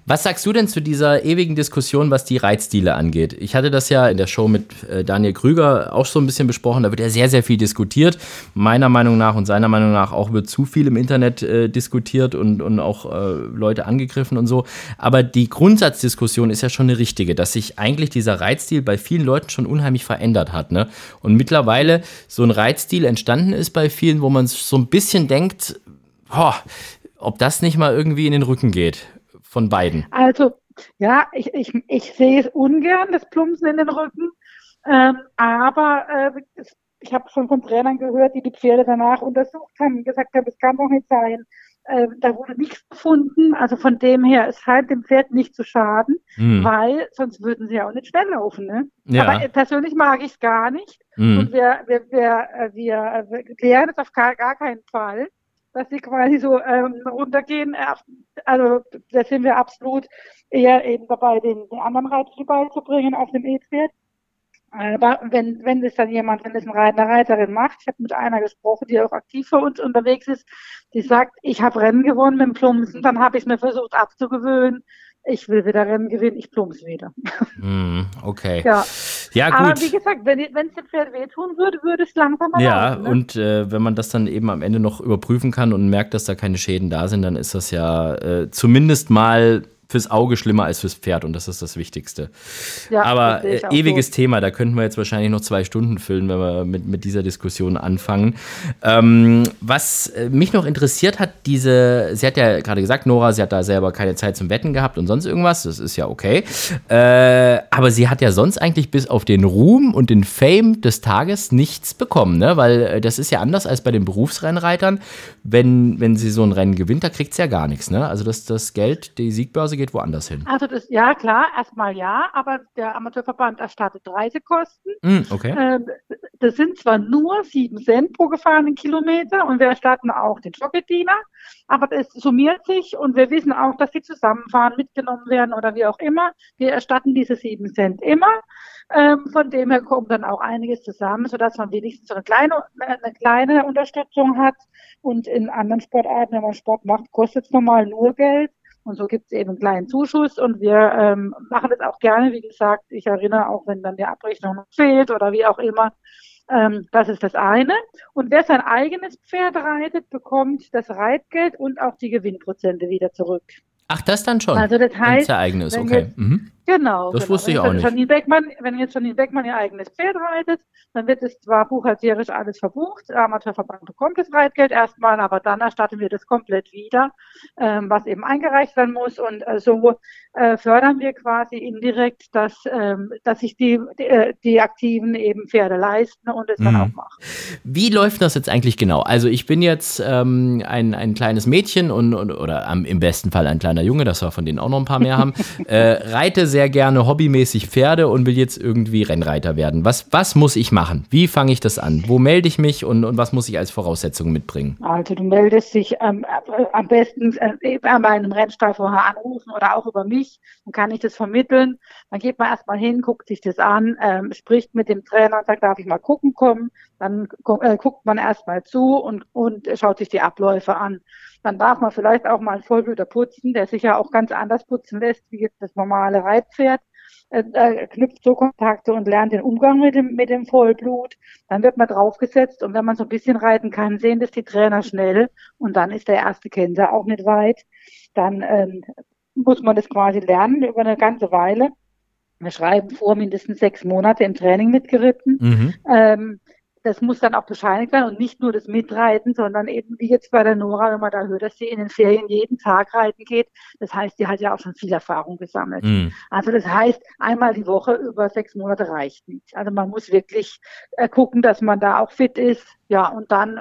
Was sagst du denn zu dieser ewigen Diskussion, was die Reitstile angeht? Ich hatte das ja in der Show mit äh, Daniel Krüger auch so ein bisschen besprochen. Da wird ja sehr, sehr viel diskutiert. Meiner Meinung nach und seiner Meinung nach auch wird zu viel im Internet äh, diskutiert und, und auch äh, Leute angegriffen und so. Aber die Grundsatzdiskussion ist ja schon eine richtige, dass sich eigentlich dieser Reitstil bei vielen Leuten schon unheimlich verändert hat. Ne? Und mittlerweile so ein Reitstil entstanden ist bei vielen, wo man so ein bisschen denkt, boah, ob das nicht mal irgendwie in den Rücken geht von beiden? Also, ja, ich, ich, ich sehe es ungern, das Plumpsen in den Rücken. Ähm, aber äh, ich habe schon von Trainern gehört, die die Pferde danach untersucht haben und gesagt haben, es kann doch nicht sein. Äh, da wurde nichts gefunden. Also von dem her, es scheint dem Pferd nicht zu schaden, hm. weil sonst würden sie ja auch nicht schnell laufen. Ne? Ja. Aber äh, persönlich mag ich es gar nicht. Hm. Und wir, wir, wir, äh, wir, wir klären es auf gar, gar keinen Fall dass sie quasi so ähm, runtergehen. Also da sind wir absolut eher eben dabei, den, den anderen Reiter beizubringen auf dem E-Pferd. Aber wenn, wenn das dann jemand, wenn das ein Reiter, Reiterin macht, ich habe mit einer gesprochen, die auch aktiv für uns unterwegs ist, die sagt, ich habe Rennen gewonnen mit dem Plumpsen, dann habe ich es mir versucht abzugewöhnen ich will wieder Rennen gewinnen, ich plumps wieder. Mm, okay. Ja. Ja, gut. Aber wie gesagt, wenn es dem Pferd wehtun würde, würde es langsam Ja, laufen, ne? und äh, wenn man das dann eben am Ende noch überprüfen kann und merkt, dass da keine Schäden da sind, dann ist das ja äh, zumindest mal fürs Auge schlimmer als fürs Pferd und das ist das Wichtigste. Ja, Aber äh, ewiges so. Thema, da könnten wir jetzt wahrscheinlich noch zwei Stunden füllen, wenn wir mit, mit dieser Diskussion anfangen. Ähm, was äh, mich noch interessiert hat, diese, sie hat ja gerade gesagt, Nora, sie hat da selber keine Zeit zum Wetten gehabt und sonst irgendwas, das ist ja okay. Äh, aber sie hat ja sonst eigentlich bis auf den Ruhm und den Fame des Tages nichts bekommen, ne? weil äh, das ist ja anders als bei den Berufsrennreitern. Wenn, wenn sie so ein Rennen gewinnt, da kriegt sie ja gar nichts. Ne? Also das, das Geld, die Siegbörse geht woanders hin. Also das, ja klar, erstmal ja, aber der Amateurverband erstattet Reisekosten. Mm, okay. Ähm, das sind zwar nur sieben Cent pro gefahrenen Kilometer und wir erstatten auch den Jockeydiener. Aber es summiert sich und wir wissen auch, dass sie zusammenfahren, mitgenommen werden oder wie auch immer. Wir erstatten diese sieben Cent immer. Ähm, von dem her kommt dann auch einiges zusammen, sodass man wenigstens so eine kleine, eine kleine Unterstützung hat. Und in anderen Sportarten, wenn man Sport macht, kostet es normal nur Geld. Und so gibt es eben einen kleinen Zuschuss und wir ähm, machen das auch gerne. Wie gesagt, ich erinnere auch, wenn dann die Abrechnung fehlt oder wie auch immer. Ähm, das ist das eine. Und wer sein eigenes Pferd reitet, bekommt das Reitgeld und auch die Gewinnprozente wieder zurück. Ach, das dann schon. Also das heißt, eigenes, okay. Jetzt, mhm. Genau. Das genau. wusste ich wenn auch nicht. Janine Beckmann, wenn jetzt Janine Beckmann ihr eigenes Pferd reitet, dann wird es zwar buchhalterisch alles verbucht, der Amateurverband bekommt das Reitgeld erstmal, aber dann erstatten wir das komplett wieder, ähm, was eben eingereicht werden muss. Und äh, so äh, fördern wir quasi indirekt, dass, ähm, dass sich die, die, äh, die, Aktiven eben Pferde leisten und es mhm. dann auch machen. Wie läuft das jetzt eigentlich genau? Also ich bin jetzt ähm, ein, ein kleines Mädchen und, und oder am, im besten Fall ein kleiner Junge, dass wir von denen auch noch ein paar mehr haben, <laughs> äh, reite sehr gerne hobbymäßig Pferde und will jetzt irgendwie Rennreiter werden. Was, was muss ich machen? Wie fange ich das an? Wo melde ich mich und, und was muss ich als Voraussetzung mitbringen? Also du meldest dich ähm, am besten äh, bei meinem Rennstall vorher anrufen oder auch über mich. Dann kann ich das vermitteln. Dann geht man erstmal hin, guckt sich das an, ähm, spricht mit dem Trainer und sagt, darf ich mal gucken kommen? Dann äh, guckt man erstmal zu und, und schaut sich die Abläufe an. Dann darf man vielleicht auch mal einen Vollblüter putzen, der sich ja auch ganz anders putzen lässt wie jetzt das normale Reitpferd. Äh, äh, knüpft so Kontakte und lernt den Umgang mit dem, mit dem Vollblut. Dann wird man draufgesetzt und wenn man so ein bisschen reiten kann, sehen das die Trainer schnell und dann ist der erste Kenser auch nicht weit. Dann ähm, muss man das quasi lernen über eine ganze Weile. Wir schreiben vor mindestens sechs Monate im Training mitgeritten. Mhm. Ähm, das muss dann auch bescheinigt werden und nicht nur das Mitreiten, sondern eben wie jetzt bei der Nora, wenn man da hört, dass sie in den Ferien jeden Tag reiten geht. Das heißt, die hat ja auch schon viel Erfahrung gesammelt. Mhm. Also das heißt, einmal die Woche über sechs Monate reicht nicht. Also man muss wirklich äh, gucken, dass man da auch fit ist. Ja, und dann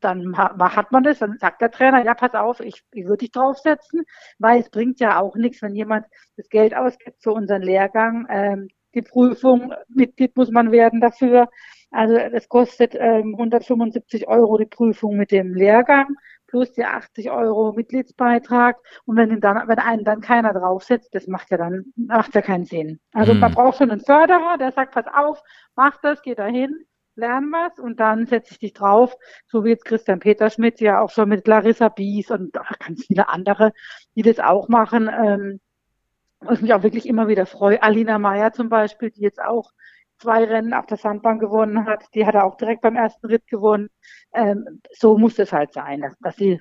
dann hat man das, dann sagt der Trainer, ja, pass auf, ich, ich würde dich draufsetzen, weil es bringt ja auch nichts, wenn jemand das Geld ausgibt für unseren Lehrgang. Ähm, die Prüfung, Mitglied muss man werden dafür. Also das kostet ähm, 175 Euro die Prüfung mit dem Lehrgang plus die 80 Euro Mitgliedsbeitrag. Und wenn, dann, wenn einen dann keiner draufsetzt, das macht ja dann macht ja keinen Sinn. Also mhm. man braucht schon einen Förderer, der sagt, pass auf, mach das, geh dahin, lern was und dann setze ich dich drauf, so wie jetzt Christian Peterschmidt ja auch schon mit Larissa Bies und ganz viele andere, die das auch machen. Ähm, was mich auch wirklich immer wieder freue. Alina Meyer zum Beispiel, die jetzt auch zwei Rennen auf der Sandbahn gewonnen hat. Die hat er auch direkt beim ersten Ritt gewonnen. Ähm, so muss es halt sein, dass, dass sie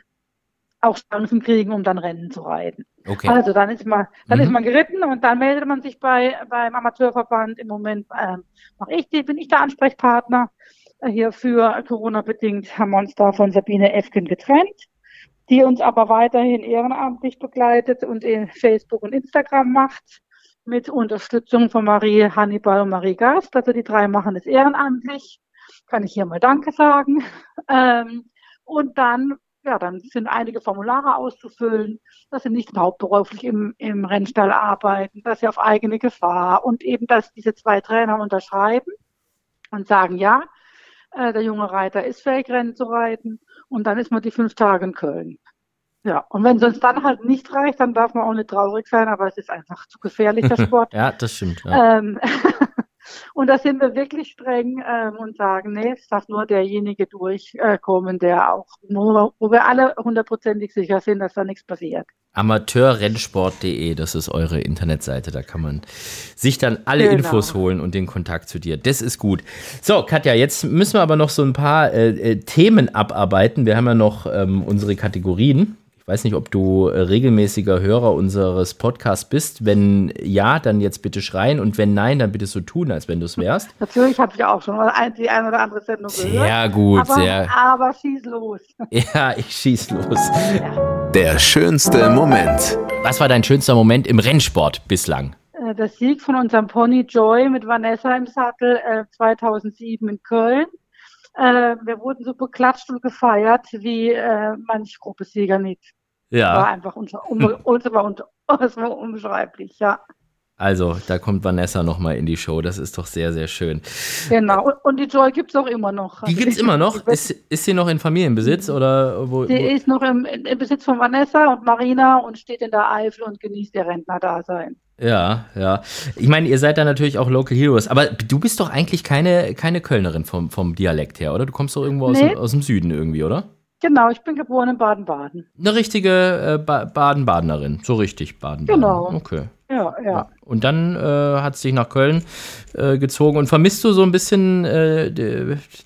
auch Chancen kriegen, um dann Rennen zu reiten. Okay. Also dann ist man, dann mhm. ist man geritten und dann meldet man sich bei beim Amateurverband. Im Moment ähm, mache ich die, bin ich der Ansprechpartner. Äh, hier für Corona bedingt haben wir uns da von Sabine Efken getrennt, die uns aber weiterhin ehrenamtlich begleitet und in Facebook und Instagram macht mit Unterstützung von Marie Hannibal und Marie Gast. Also die drei machen es ehrenamtlich. Kann ich hier mal Danke sagen. Ähm, und dann, ja, dann sind einige Formulare auszufüllen, dass sie nicht hauptberuflich im, im Rennstall arbeiten, dass sie auf eigene Gefahr und eben, dass diese zwei Trainer unterschreiben und sagen, ja, äh, der junge Reiter ist fähig, Rennen zu reiten. Und dann ist man die fünf Tage in Köln. Ja, und wenn es uns dann halt nicht reicht, dann darf man auch nicht traurig sein, aber es ist einfach zu gefährlich, der <laughs> Sport. ja, das stimmt. Ja. Ähm, <laughs> und da sind wir wirklich streng ähm, und sagen, nee, es darf nur derjenige durchkommen, der auch, wo, wo wir alle hundertprozentig sicher sind, dass da nichts passiert. Amateurrennsport.de, das ist eure Internetseite, da kann man sich dann alle genau. Infos holen und den Kontakt zu dir. Das ist gut. So, Katja, jetzt müssen wir aber noch so ein paar äh, äh, Themen abarbeiten. Wir haben ja noch ähm, unsere Kategorien. Ich weiß nicht, ob du äh, regelmäßiger Hörer unseres Podcasts bist. Wenn ja, dann jetzt bitte schreien und wenn nein, dann bitte so tun, als wenn du es wärst. <laughs> Natürlich habe ich auch schon mal die ein oder andere Sendung gehört. Sehr gut, aber, sehr. Aber schieß los. <laughs> Ja, ich schieß los. Ja. Der schönste Moment. Was war dein schönster Moment im Rennsport bislang? Äh, der Sieg von unserem Pony Joy mit Vanessa im Sattel 2007 äh, in Köln äh, wir wurden so beklatscht und gefeiert wie äh, manch Gruppesieger nicht. Ja. War einfach unser, un, unser, unser, unbeschreiblich, ja. Also, da kommt Vanessa nochmal in die Show. Das ist doch sehr, sehr schön. Genau. Und, die Joy gibt es auch immer noch. Die gibt es immer noch? Ist, ist sie noch in Familienbesitz oder wo? Sie ist noch im, im, Besitz von Vanessa und Marina und steht in der Eifel und genießt ihr Rentner-Dasein. Ja, ja. Ich meine, ihr seid da natürlich auch Local Heroes, aber du bist doch eigentlich keine, keine Kölnerin vom, vom Dialekt her, oder? Du kommst doch irgendwo nee. aus, dem, aus dem Süden irgendwie, oder? Genau, ich bin geboren in Baden-Baden. Eine richtige äh, ba Baden-Badenerin, so richtig Baden-Baden. Genau. Okay. Ja, ja. Und dann äh, hat es dich nach Köln äh, gezogen. Und vermisst du so ein bisschen äh,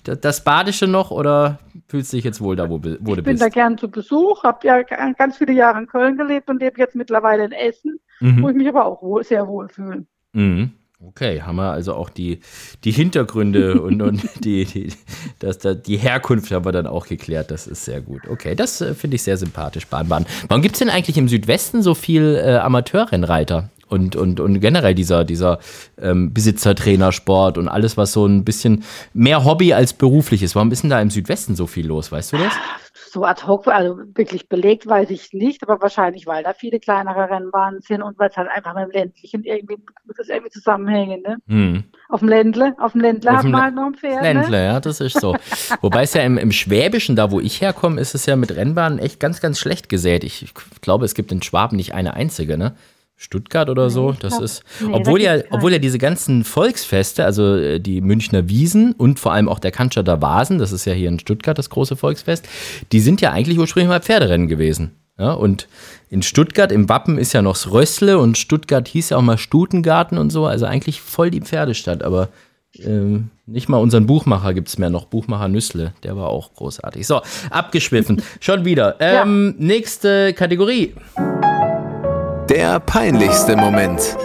das Badische noch oder fühlst du dich jetzt wohl da, wo, wo du bist? Ich bin da gern zu Besuch, habe ja ganz viele Jahre in Köln gelebt und lebe jetzt mittlerweile in Essen, mhm. wo ich mich aber auch wohl, sehr wohl fühle. Mhm. Okay, haben wir also auch die, die Hintergründe <laughs> und, und die, die, das, das, die Herkunft haben wir dann auch geklärt. Das ist sehr gut. Okay, das äh, finde ich sehr sympathisch, Bahnbahn. Warum gibt es denn eigentlich im Südwesten so viel äh, Amateurrennreiter? Und, und, und generell dieser, dieser ähm, Besitzertrainersport und alles, was so ein bisschen mehr Hobby als beruflich ist. Warum ist denn da im Südwesten so viel los? Weißt du das? So ad hoc, also wirklich belegt weiß ich nicht, aber wahrscheinlich, weil da viele kleinere Rennbahnen sind und weil es halt einfach mit dem ländlichen irgendwie, das irgendwie zusammenhängen, ne? Hm. Auf dem Ländle, auf dem Ländle hat man halt noch ein Pferd. Ne? Ländle, ne? ja, das ist so. <laughs> Wobei es ja im, im Schwäbischen, da wo ich herkomme, ist es ja mit Rennbahnen echt ganz, ganz schlecht gesät. Ich, ich glaube, es gibt in Schwaben nicht eine einzige, ne? Stuttgart oder so. Das glaub, ist, nee, obwohl ja, obwohl ja diese ganzen Volksfeste, also äh, die Münchner Wiesen und vor allem auch der Cannstatter Vasen, das ist ja hier in Stuttgart das große Volksfest, die sind ja eigentlich ursprünglich mal Pferderennen gewesen. Ja, und in Stuttgart im Wappen ist ja noch das Rössle und Stuttgart hieß ja auch mal Stutengarten und so, also eigentlich voll die Pferdestadt, aber ähm, nicht mal unseren Buchmacher gibt es mehr noch, Buchmacher Nüssle, der war auch großartig. So, abgeschwiffen, <laughs> schon wieder. Ähm, ja. Nächste Kategorie. Der peinlichste Moment.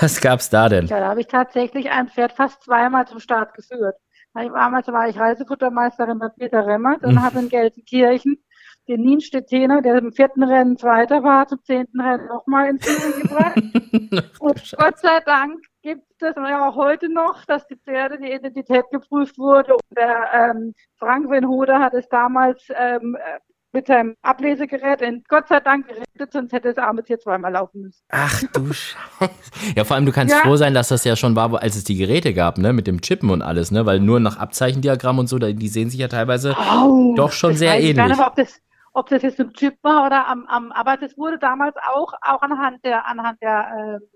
Was gab's da denn? Ja, da habe ich tatsächlich ein Pferd fast zweimal zum Start geführt. Damals war ich Reisefuttermeisterin bei Peter Remmert und mhm. habe in Gelsenkirchen den Nienstedtener, der im vierten Rennen Zweiter war, zum zehnten Rennen nochmal ins Ziel gebracht. <laughs> und Gott sei Dank gibt es ja auch heute noch, dass die Pferde die Identität geprüft wurde. Und der ähm, Frank Wenhoder hat es damals ähm, mit seinem Ablesegerät in Gott sei Dank gerettet, sonst hätte das Arme hier zweimal laufen müssen. Ach du <laughs> Scheiße. Ja, vor allem du kannst ja. froh sein, dass das ja schon war, als es die Geräte gab, ne, mit dem Chippen und alles, ne, weil nur nach Abzeichendiagramm und so, die sehen sich ja teilweise oh, doch schon sehr ähnlich. Ich weiß nicht, ob das, ob das jetzt im Chip war oder am, am, aber das wurde damals auch, auch anhand der, anhand der, äh,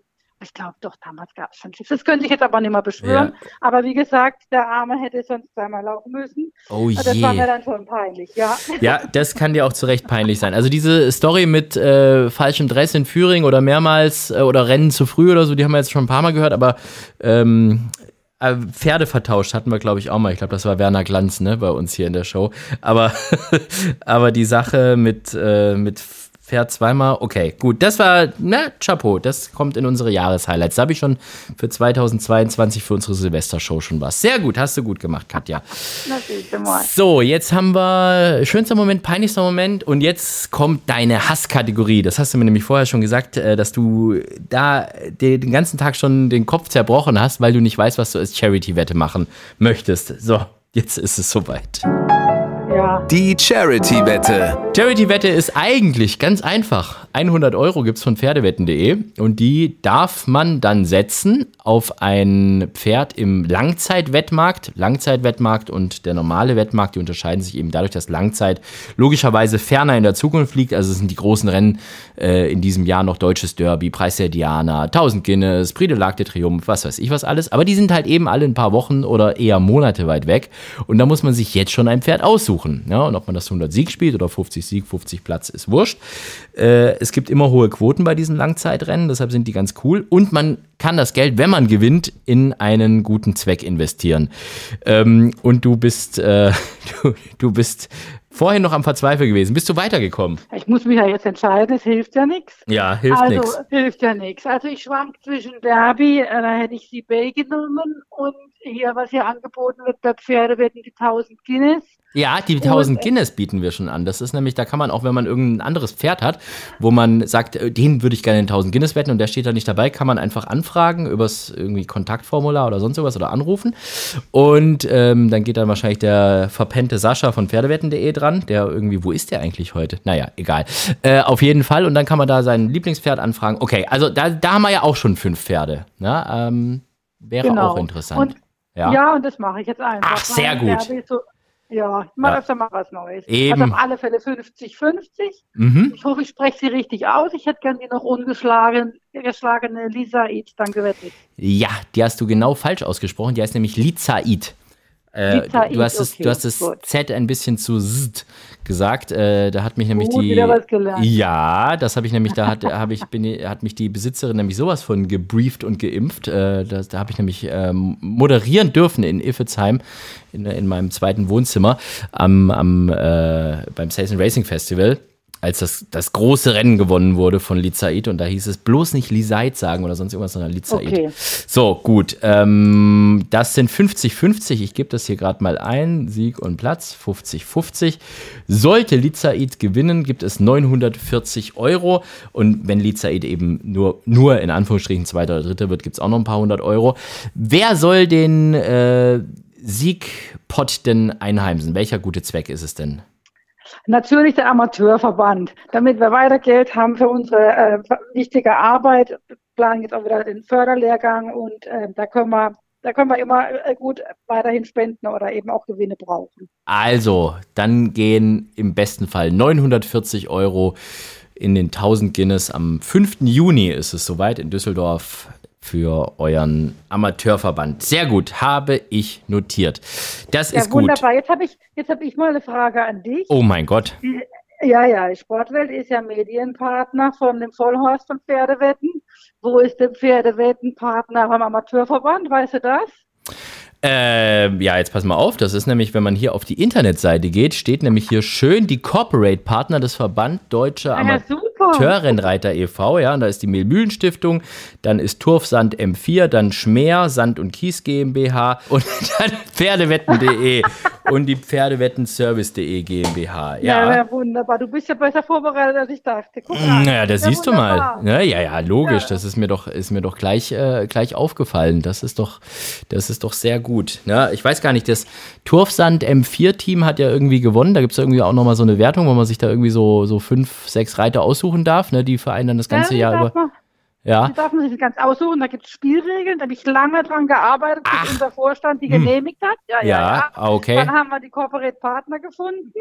ich glaube doch, damals gab es schon Chips. Das könnte ich jetzt aber nicht mehr beschwören. Ja. Aber wie gesagt, der Arme hätte sonst zweimal laufen müssen. Oh je. Das war mir dann schon peinlich, ja. Ja, das kann dir auch zu Recht peinlich sein. Also diese Story mit äh, falschem Dress in Führing oder mehrmals äh, oder Rennen zu früh oder so, die haben wir jetzt schon ein paar Mal gehört, aber ähm, äh, Pferde vertauscht hatten wir, glaube ich, auch mal. Ich glaube, das war Werner Glanz, ne, bei uns hier in der Show. Aber, <laughs> aber die Sache mit, äh, mit fährt zweimal. Okay, gut. Das war, na, Chapeau. Das kommt in unsere Jahreshighlights. Da habe ich schon für 2022 für unsere Silvestershow schon was. Sehr gut, hast du gut gemacht, Katja. So, jetzt haben wir schönster Moment, peinlichster Moment und jetzt kommt deine Hasskategorie. Das hast du mir nämlich vorher schon gesagt, äh, dass du da den ganzen Tag schon den Kopf zerbrochen hast, weil du nicht weißt, was du als Charity-Wette machen möchtest. So, jetzt ist es soweit. Ja. Die Charity-Wette. Charity-Wette ist eigentlich ganz einfach. 100 Euro gibt es von Pferdewetten.de und die darf man dann setzen auf ein Pferd im Langzeitwettmarkt. Langzeitwettmarkt und der normale Wettmarkt, die unterscheiden sich eben dadurch, dass Langzeit logischerweise ferner in der Zukunft liegt. Also es sind die großen Rennen äh, in diesem Jahr noch Deutsches Derby, Preis der Diana, 1000 Guinness, Prix de Triomphe, was weiß ich was alles. Aber die sind halt eben alle ein paar Wochen oder eher Monate weit weg und da muss man sich jetzt schon ein Pferd aussuchen. Ja, und ob man das 100 Sieg spielt oder 50 Sieg, 50 Platz, ist wurscht. Äh, es gibt immer hohe Quoten bei diesen Langzeitrennen, deshalb sind die ganz cool. Und man kann das Geld, wenn man gewinnt, in einen guten Zweck investieren. Ähm, und du bist, äh, <laughs> du, du bist vorhin noch am Verzweifeln gewesen. Bist du weitergekommen? Ich muss mich ja jetzt entscheiden, es hilft ja nichts. Ja, hilft also, nichts. hilft ja nichts. Also ich schwank zwischen Derby, äh, da hätte ich sie Bay genommen und hier, was hier angeboten wird bei Pferdewetten, die 1000 Guinness. Ja, die 1000 Guinness bieten wir schon an. Das ist nämlich, da kann man auch, wenn man irgendein anderes Pferd hat, wo man sagt, äh, den würde ich gerne in 1000 Guinness wetten und der steht da nicht dabei, kann man einfach anfragen übers irgendwie Kontaktformular oder sonst irgendwas oder anrufen. Und ähm, dann geht dann wahrscheinlich der verpennte Sascha von Pferdewetten.de dran, der irgendwie, wo ist der eigentlich heute? Naja, egal. Äh, auf jeden Fall. Und dann kann man da sein Lieblingspferd anfragen. Okay, also da, da haben wir ja auch schon fünf Pferde. Ne? Ähm, wäre genau. auch interessant. Und, ja. ja, und das mache ich jetzt einfach. Ach, sehr gut. So, ja, ich mache ja. öfter mal was Neues. Eben. Also auf alle Fälle 50-50. Mhm. Ich hoffe, ich spreche sie richtig aus. Ich hätte gerne die noch ungeschlagene Lisa Eid dann gewettet. Ja, die hast du genau falsch ausgesprochen. Die heißt nämlich Lizaid. Äh, du, hast okay, du hast das Z ein bisschen zu Z gesagt. Äh, da hat mich nämlich Gut, die. Ja, das habe ich nämlich, da hat, hab ich, bin, hat mich die Besitzerin nämlich sowas von gebrieft und geimpft. Äh, das, da habe ich nämlich ähm, moderieren dürfen in Iffezheim, in, in meinem zweiten Wohnzimmer, am, am, äh, beim Sales Racing Festival als das, das große Rennen gewonnen wurde von Lizaid und da hieß es bloß nicht Lizaid sagen oder sonst irgendwas, sondern Lizaid. Okay. So, gut. Ähm, das sind 50-50. Ich gebe das hier gerade mal ein. Sieg und Platz 50-50. Sollte Lizaid gewinnen, gibt es 940 Euro und wenn Lizaid eben nur, nur in Anführungsstrichen zweiter oder dritter wird, gibt es auch noch ein paar hundert Euro. Wer soll den äh, Siegpot denn einheimsen? Welcher gute Zweck ist es denn? Natürlich der Amateurverband, damit wir weiter Geld haben für unsere äh, wichtige Arbeit. Wir planen jetzt auch wieder den Förderlehrgang und äh, da können wir da können wir immer äh, gut weiterhin spenden oder eben auch Gewinne brauchen. Also, dann gehen im besten Fall 940 Euro in den 1000 Guinness. Am 5. Juni ist es soweit in Düsseldorf für euren Amateurverband. Sehr gut, habe ich notiert. Das ja, ist gut. Wunderbar. Jetzt habe ich, hab ich mal eine Frage an dich. Oh mein Gott. Ja, ja, Sportwelt ist ja Medienpartner von dem Vollhorst von Pferdewetten. Wo ist der Pferdewettenpartner beim Amateurverband? Weißt du das? Äh, ja, jetzt pass mal auf. Das ist nämlich, wenn man hier auf die Internetseite geht, steht nämlich hier schön die Corporate Partner des Verband Deutscher Amateurrennreiter e.V. Ja, und da ist die Mehlmühlen Stiftung, dann ist Turfsand M4, dann Schmer Sand und Kies GmbH und <laughs> dann Pferdewetten.de und die Pferdewetten-Service.de GmbH. Ja. ja, wunderbar. Du bist ja besser vorbereitet, als ich dachte. Guck mal. Naja, das ja, siehst wunderbar. du mal. Ja, ja, ja, logisch. Ja. Das ist mir doch, ist mir doch gleich, äh, gleich aufgefallen. Das ist doch, das ist doch sehr gut. Ja, ich weiß gar nicht, das Turfsand M4-Team hat ja irgendwie gewonnen. Da gibt es irgendwie auch nochmal so eine Wertung, wo man sich da irgendwie so, so fünf, sechs Reiter aussuchen darf, ne, die Vereine dann das ganze Jahr über. Man. Ja. Die darf man sich ganz aussuchen. Da gibt es Spielregeln. Da habe ich lange dran gearbeitet, bis unser Vorstand die hm. genehmigt hat. Ja, ja, ja. okay. Dann haben wir die Corporate Partner gefunden.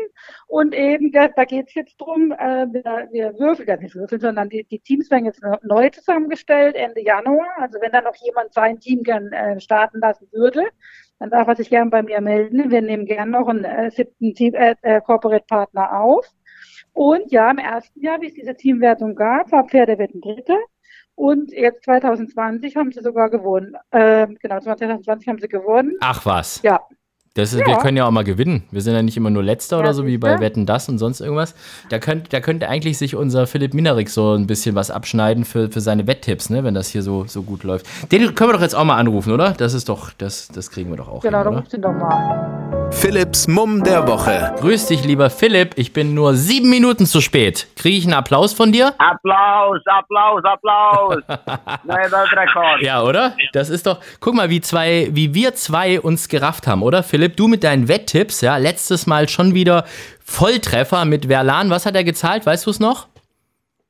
Und eben, da geht es jetzt drum, äh, wir, wir würfeln, ja nicht würfeln, sondern die, die Teams werden jetzt neu zusammengestellt, Ende Januar. Also wenn da noch jemand sein Team gern äh, starten lassen würde, dann darf er sich gern bei mir melden. Wir nehmen gern noch einen äh, siebten Team, äh, äh, Corporate Partner auf. Und ja, im ersten Jahr, wie es diese Teamwertung gab, war Pferdewetten Dritte. Und jetzt 2020 haben sie sogar gewonnen. Ähm, genau, 2020 haben sie gewonnen. Ach was. Ja. Das ist, ja. Wir können ja auch mal gewinnen. Wir sind ja nicht immer nur Letzter ja, oder so wie bei Wetten das und sonst irgendwas. Da könnte, da könnte eigentlich sich unser Philipp Minarik so ein bisschen was abschneiden für, für seine Wetttipps, ne, wenn das hier so, so gut läuft. Den können wir doch jetzt auch mal anrufen, oder? Das ist doch, das, das kriegen wir doch auch. Genau, hin, dann rufst ihn doch mal. Philipps Mumm der Woche. Grüß dich, lieber Philipp. Ich bin nur sieben Minuten zu spät. Kriege ich einen Applaus von dir? Applaus, Applaus, Applaus. <laughs> Neuer Weltrekord. Ja, oder? Das ist doch. Guck mal, wie zwei, wie wir zwei uns gerafft haben, oder? Philipp, du mit deinen Wetttipps, ja, letztes Mal schon wieder Volltreffer mit Verlan. Was hat er gezahlt? Weißt du es noch?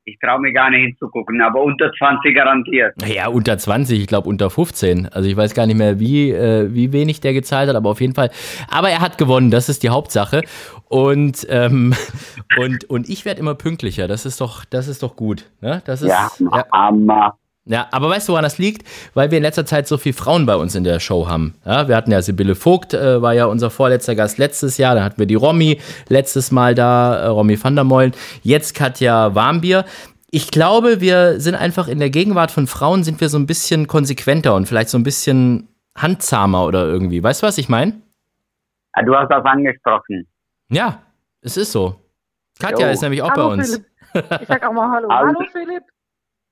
Ich traue mir gar nicht hinzugucken, aber unter 20 garantiert. Ja, unter 20, ich glaube unter 15. Also ich weiß gar nicht mehr, wie, äh, wie wenig der gezahlt hat, aber auf jeden Fall. Aber er hat gewonnen, das ist die Hauptsache. Und, ähm, <laughs> und, und ich werde immer pünktlicher. Das ist doch, das ist doch gut. Ne? Das ist, ja, ja. Hammer. Ja, aber weißt du, woran das liegt? Weil wir in letzter Zeit so viele Frauen bei uns in der Show haben. Ja, wir hatten ja Sibylle Vogt, äh, war ja unser vorletzter Gast letztes Jahr. Dann hatten wir die Romy letztes Mal da, äh, Romy van der Meulen. Jetzt Katja Warmbier. Ich glaube, wir sind einfach in der Gegenwart von Frauen sind wir so ein bisschen konsequenter und vielleicht so ein bisschen handzahmer oder irgendwie. Weißt du, was ich meine? Ja, du hast das angesprochen. Ja, es ist so. Katja jo. ist nämlich auch hallo, bei uns. Philipp. Ich sag auch mal Hallo. Hallo, <laughs> hallo Philipp.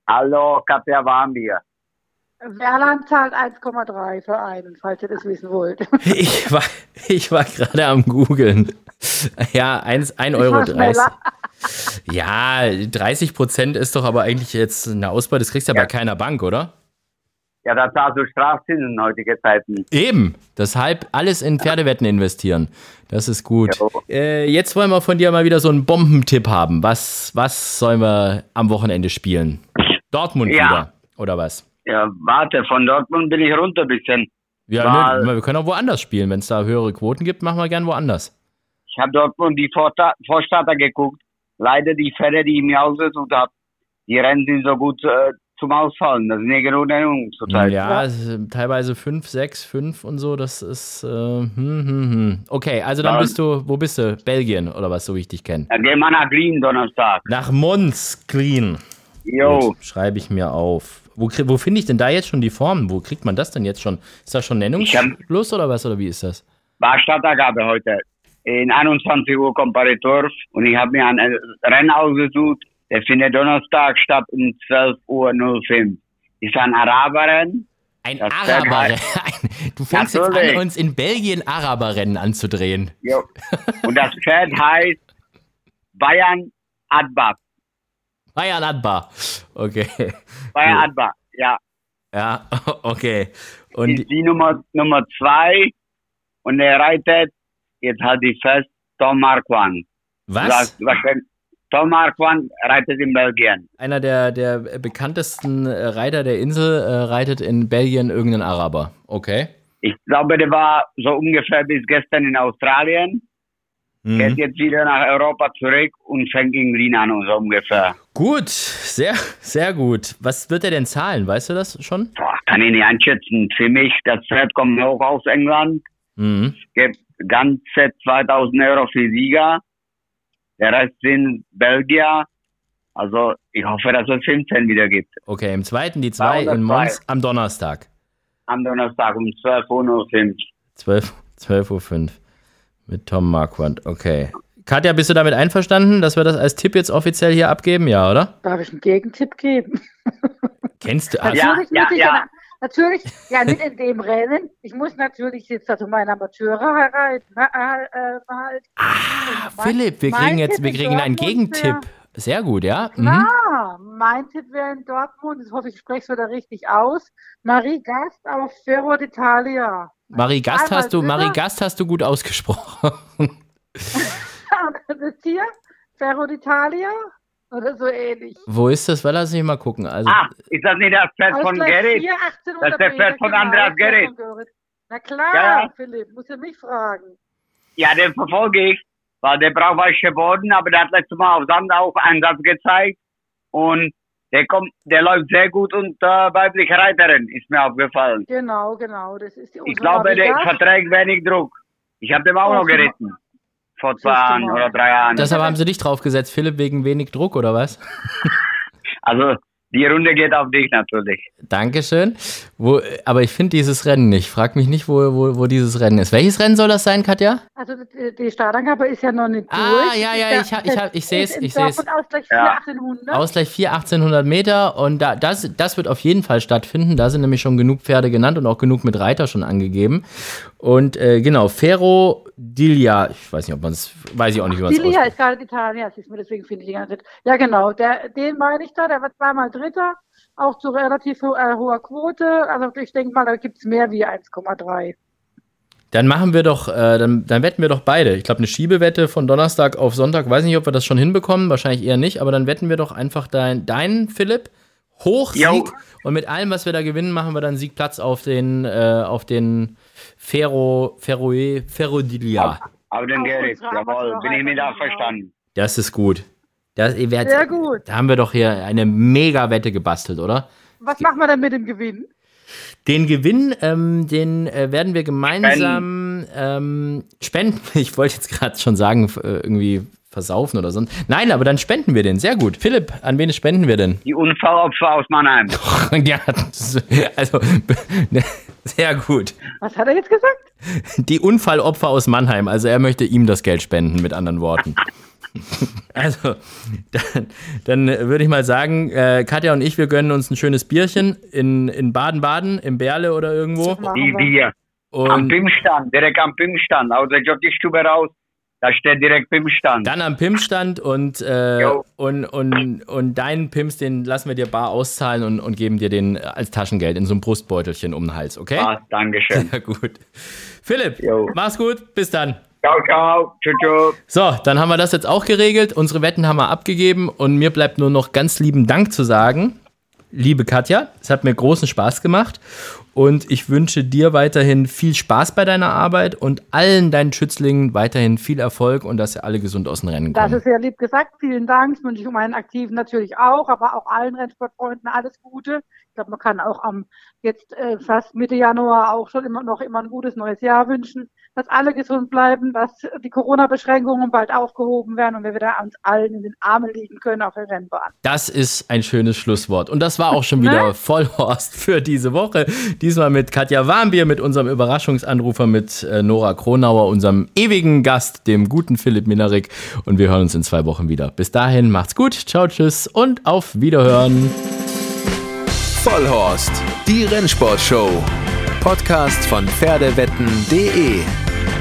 Hallo, Katja Warmbier. Werland zahlt 1,3 für einen, falls ihr das wissen wollt. <laughs> Ich war, ich war gerade am googeln. Ja, 1,30 Euro. 30. Ja, 30 Prozent ist doch aber eigentlich jetzt eine Ausbeute. Das kriegst du ja, ja bei keiner Bank, oder? Ja, da zahlst du Strafzinsen in heutigen Zeiten. Eben. Deshalb alles in Pferdewetten investieren. Das ist gut. Äh, jetzt wollen wir von dir mal wieder so einen Bombentipp haben. Was, was sollen wir am Wochenende spielen? Dortmund ja. wieder, oder was? Ja, warte, von Dortmund bin ich runter ein bisschen. Ja, ne, wir können auch woanders spielen. Wenn es da höhere Quoten gibt, machen wir gern woanders. Ich habe Dortmund die Vorstatter geguckt. Leider die Pferde, die ich mir ausgesucht habe, die Rennen sind so gut äh, zum Ausfallen. Das ist eine Genugtuung zurzeit. Ja, teilweise 5, 6, 5 und so. Das ist. Äh, hm, hm, hm. Okay, also dann ja. bist du. Wo bist du? Belgien oder was, so wie ich dich kenne? Dann gehen wir nach Glien Donnerstag. Nach Mons, Glien. Jo. Schreibe ich mir auf. Wo, wo finde ich denn da jetzt schon die Formen? Wo kriegt man das denn jetzt schon? Ist das schon Nennungsschluss oder was? Oder wie ist das? War Stadtergabe heute. In 21 Uhr kommt Paritorf und ich habe mir ein Rennen ausgesucht der findet Donnerstag statt um 12.05 Uhr. Ist ein Araberrennen. Ein Araberrennen? <laughs> Du fängst jetzt an, uns in Belgien Araberrennen anzudrehen. Jo. Und das Pferd <laughs> heißt Bayern Adba. Bayern Adba. Okay. Bayern cool. Adba, ja. Ja, <laughs> okay. Und ist die Nummer, Nummer zwei und er reitet, jetzt halte ich fest, Tom Marquand. Was? Sagst, Tom Marquand reitet in Belgien. Einer der, der bekanntesten äh, Reiter der Insel äh, reitet in Belgien irgendeinen Araber. Okay. Ich glaube, der war so ungefähr bis gestern in Australien. Mhm. Geht jetzt wieder nach Europa zurück und fängt in Wien an, so ungefähr. Gut, sehr, sehr gut. Was wird er denn zahlen? Weißt du das schon? Boah, kann ich nicht einschätzen. Für mich, das Pferd kommt hoch aus England. Mhm. Gibt ganze 2000 Euro für Sieger. Der Rest sind Belgier. Also ich hoffe, dass es 15 wieder gibt. Okay, im zweiten die zwei in Mons am Donnerstag. Am Donnerstag um 12.05 Uhr. 12, 12.05 Uhr mit Tom Marquardt, okay. Katja, bist du damit einverstanden, dass wir das als Tipp jetzt offiziell hier abgeben? Ja, oder? Darf ich einen Gegentipp geben? Kennst du? <laughs> Natürlich, ja, ja, ja. natürlich, ja, nicht in dem Rennen. Ich muss natürlich jetzt also meine Amateure halten. Äh, ah, Philipp, wir kriegen jetzt, wir kriegen einen Gegentipp. Sehr gut, ja. Mhm. Klar, mein Tipp wäre in Dortmund, ich hoffe, ich spreche es wieder richtig aus. Marie Gast auf Ferro d'Italia. Marie Gast hast du, Marie Gast hast du gut ausgesprochen. <laughs> das hier, Ferro d'Italia oder so ähnlich. Wo ist das? Weil lass mich mal gucken. Also, ah, ist das nicht das Pferd von Gerrit? Das ist der Pferd von Andreas Gerrit. Na klar, ja. Philipp, muss ja mich fragen. Ja, den verfolge ich, weil der braucht weiche Boden, aber der hat letztes Mal auf Sand auch Einsatz gezeigt und der kommt, der läuft sehr gut unter äh, weibliche Reiterin, ist mir aufgefallen. Genau, genau, das ist die Ich glaube, der verträgt wenig Druck. Ich habe dem auch oh, noch geritten vor zwei Jahren oder drei Jahren. Deshalb haben sie dich draufgesetzt, Philipp, wegen wenig Druck oder was? also die Runde geht auf dich natürlich. Dankeschön. Wo, aber ich finde dieses Rennen nicht. Frag mich nicht, wo, wo, wo dieses Rennen ist. Welches Rennen soll das sein, Katja? Also die Startangabe ist ja noch nicht ah, durch. Ah, ja, ja, ich, ich, ich, ich sehe es. Ich sehe es. Ausgleich 4, ja. 1800. Ausgleich 4, 1800 Meter. Und da, das, das wird auf jeden Fall stattfinden. Da sind nämlich schon genug Pferde genannt und auch genug mit Reiter schon angegeben. Und äh, genau, Ferro Dilia, ich weiß nicht, ob man es, weiß ich auch nicht, wie man es Dilia ist gerade Italien, deswegen finde ich die ganze Zeit. Ja, genau, der, den meine ich da, der wird zweimal Dritter, auch zu relativ äh, hoher Quote. Also ich denke mal, da gibt es mehr wie 1,3. Dann machen wir doch, äh, dann, dann wetten wir doch beide. Ich glaube, eine Schiebewette von Donnerstag auf Sonntag, weiß nicht, ob wir das schon hinbekommen, wahrscheinlich eher nicht, aber dann wetten wir doch einfach deinen, dein, Philipp, Hochsieg. Und mit allem, was wir da gewinnen, machen wir dann Siegplatz auf den, äh, auf den Ferro, Ferroe, Ferrodilia. Aber den Gerrit, jawohl, bin ich mir da verstanden. Das ist gut. Das, werdet, Sehr gut. Da haben wir doch hier eine Mega-Wette gebastelt, oder? Was machen wir denn mit dem Gewinn? Den Gewinn, ähm, den äh, werden wir gemeinsam spenden. Ähm, spenden. <laughs> Ich wollte jetzt gerade schon sagen, äh, irgendwie versaufen oder sonst. Nein, aber dann spenden wir den. Sehr gut. Philipp, an wen spenden wir denn? Die Unfallopfer aus Mannheim. <laughs> ja, also <laughs> sehr gut. Was hat er jetzt gesagt? Die Unfallopfer aus Mannheim. Also er möchte ihm das Geld spenden, mit anderen Worten. <laughs> Also, dann, dann würde ich mal sagen, äh, Katja und ich, wir gönnen uns ein schönes Bierchen in, in Baden-Baden, im Berle oder irgendwo. Die Bier. Und am Pimmstand, direkt am Pimmstand, aus der Jockeystube raus. Da steht direkt Pimmstand. Dann am Pimmstand und, äh, und, und, und deinen Pims, den lassen wir dir bar auszahlen und, und geben dir den als Taschengeld in so einem Brustbeutelchen um den Hals, okay? Ah, Dankeschön. <laughs> Sehr gut. Philipp, jo. mach's gut, bis dann. Ciao, ciao. Tschüss, tschüss. So, dann haben wir das jetzt auch geregelt. Unsere Wetten haben wir abgegeben und mir bleibt nur noch ganz lieben Dank zu sagen. Liebe Katja, es hat mir großen Spaß gemacht und ich wünsche dir weiterhin viel Spaß bei deiner Arbeit und allen deinen Schützlingen weiterhin viel Erfolg und dass sie alle gesund aus dem Rennen kommen. Das ist sehr lieb gesagt. Vielen Dank. Das wünsche ich meinen Aktiven natürlich auch, aber auch allen Rennsportfreunden alles Gute. Ich glaube, man kann auch am jetzt äh, fast Mitte Januar auch schon immer noch immer ein gutes neues Jahr wünschen dass alle gesund bleiben, dass die Corona-Beschränkungen bald aufgehoben werden und wir wieder uns allen in den Armen liegen können auf der Rennbahn. Das ist ein schönes Schlusswort. Und das war auch schon wieder <laughs> ne? Vollhorst für diese Woche. Diesmal mit Katja Warmbier, mit unserem Überraschungsanrufer, mit äh, Nora Kronauer, unserem ewigen Gast, dem guten Philipp Minarik. Und wir hören uns in zwei Wochen wieder. Bis dahin, macht's gut, ciao, tschüss und auf Wiederhören. Vollhorst, die Rennsportshow. Podcast von Pferdewetten.de.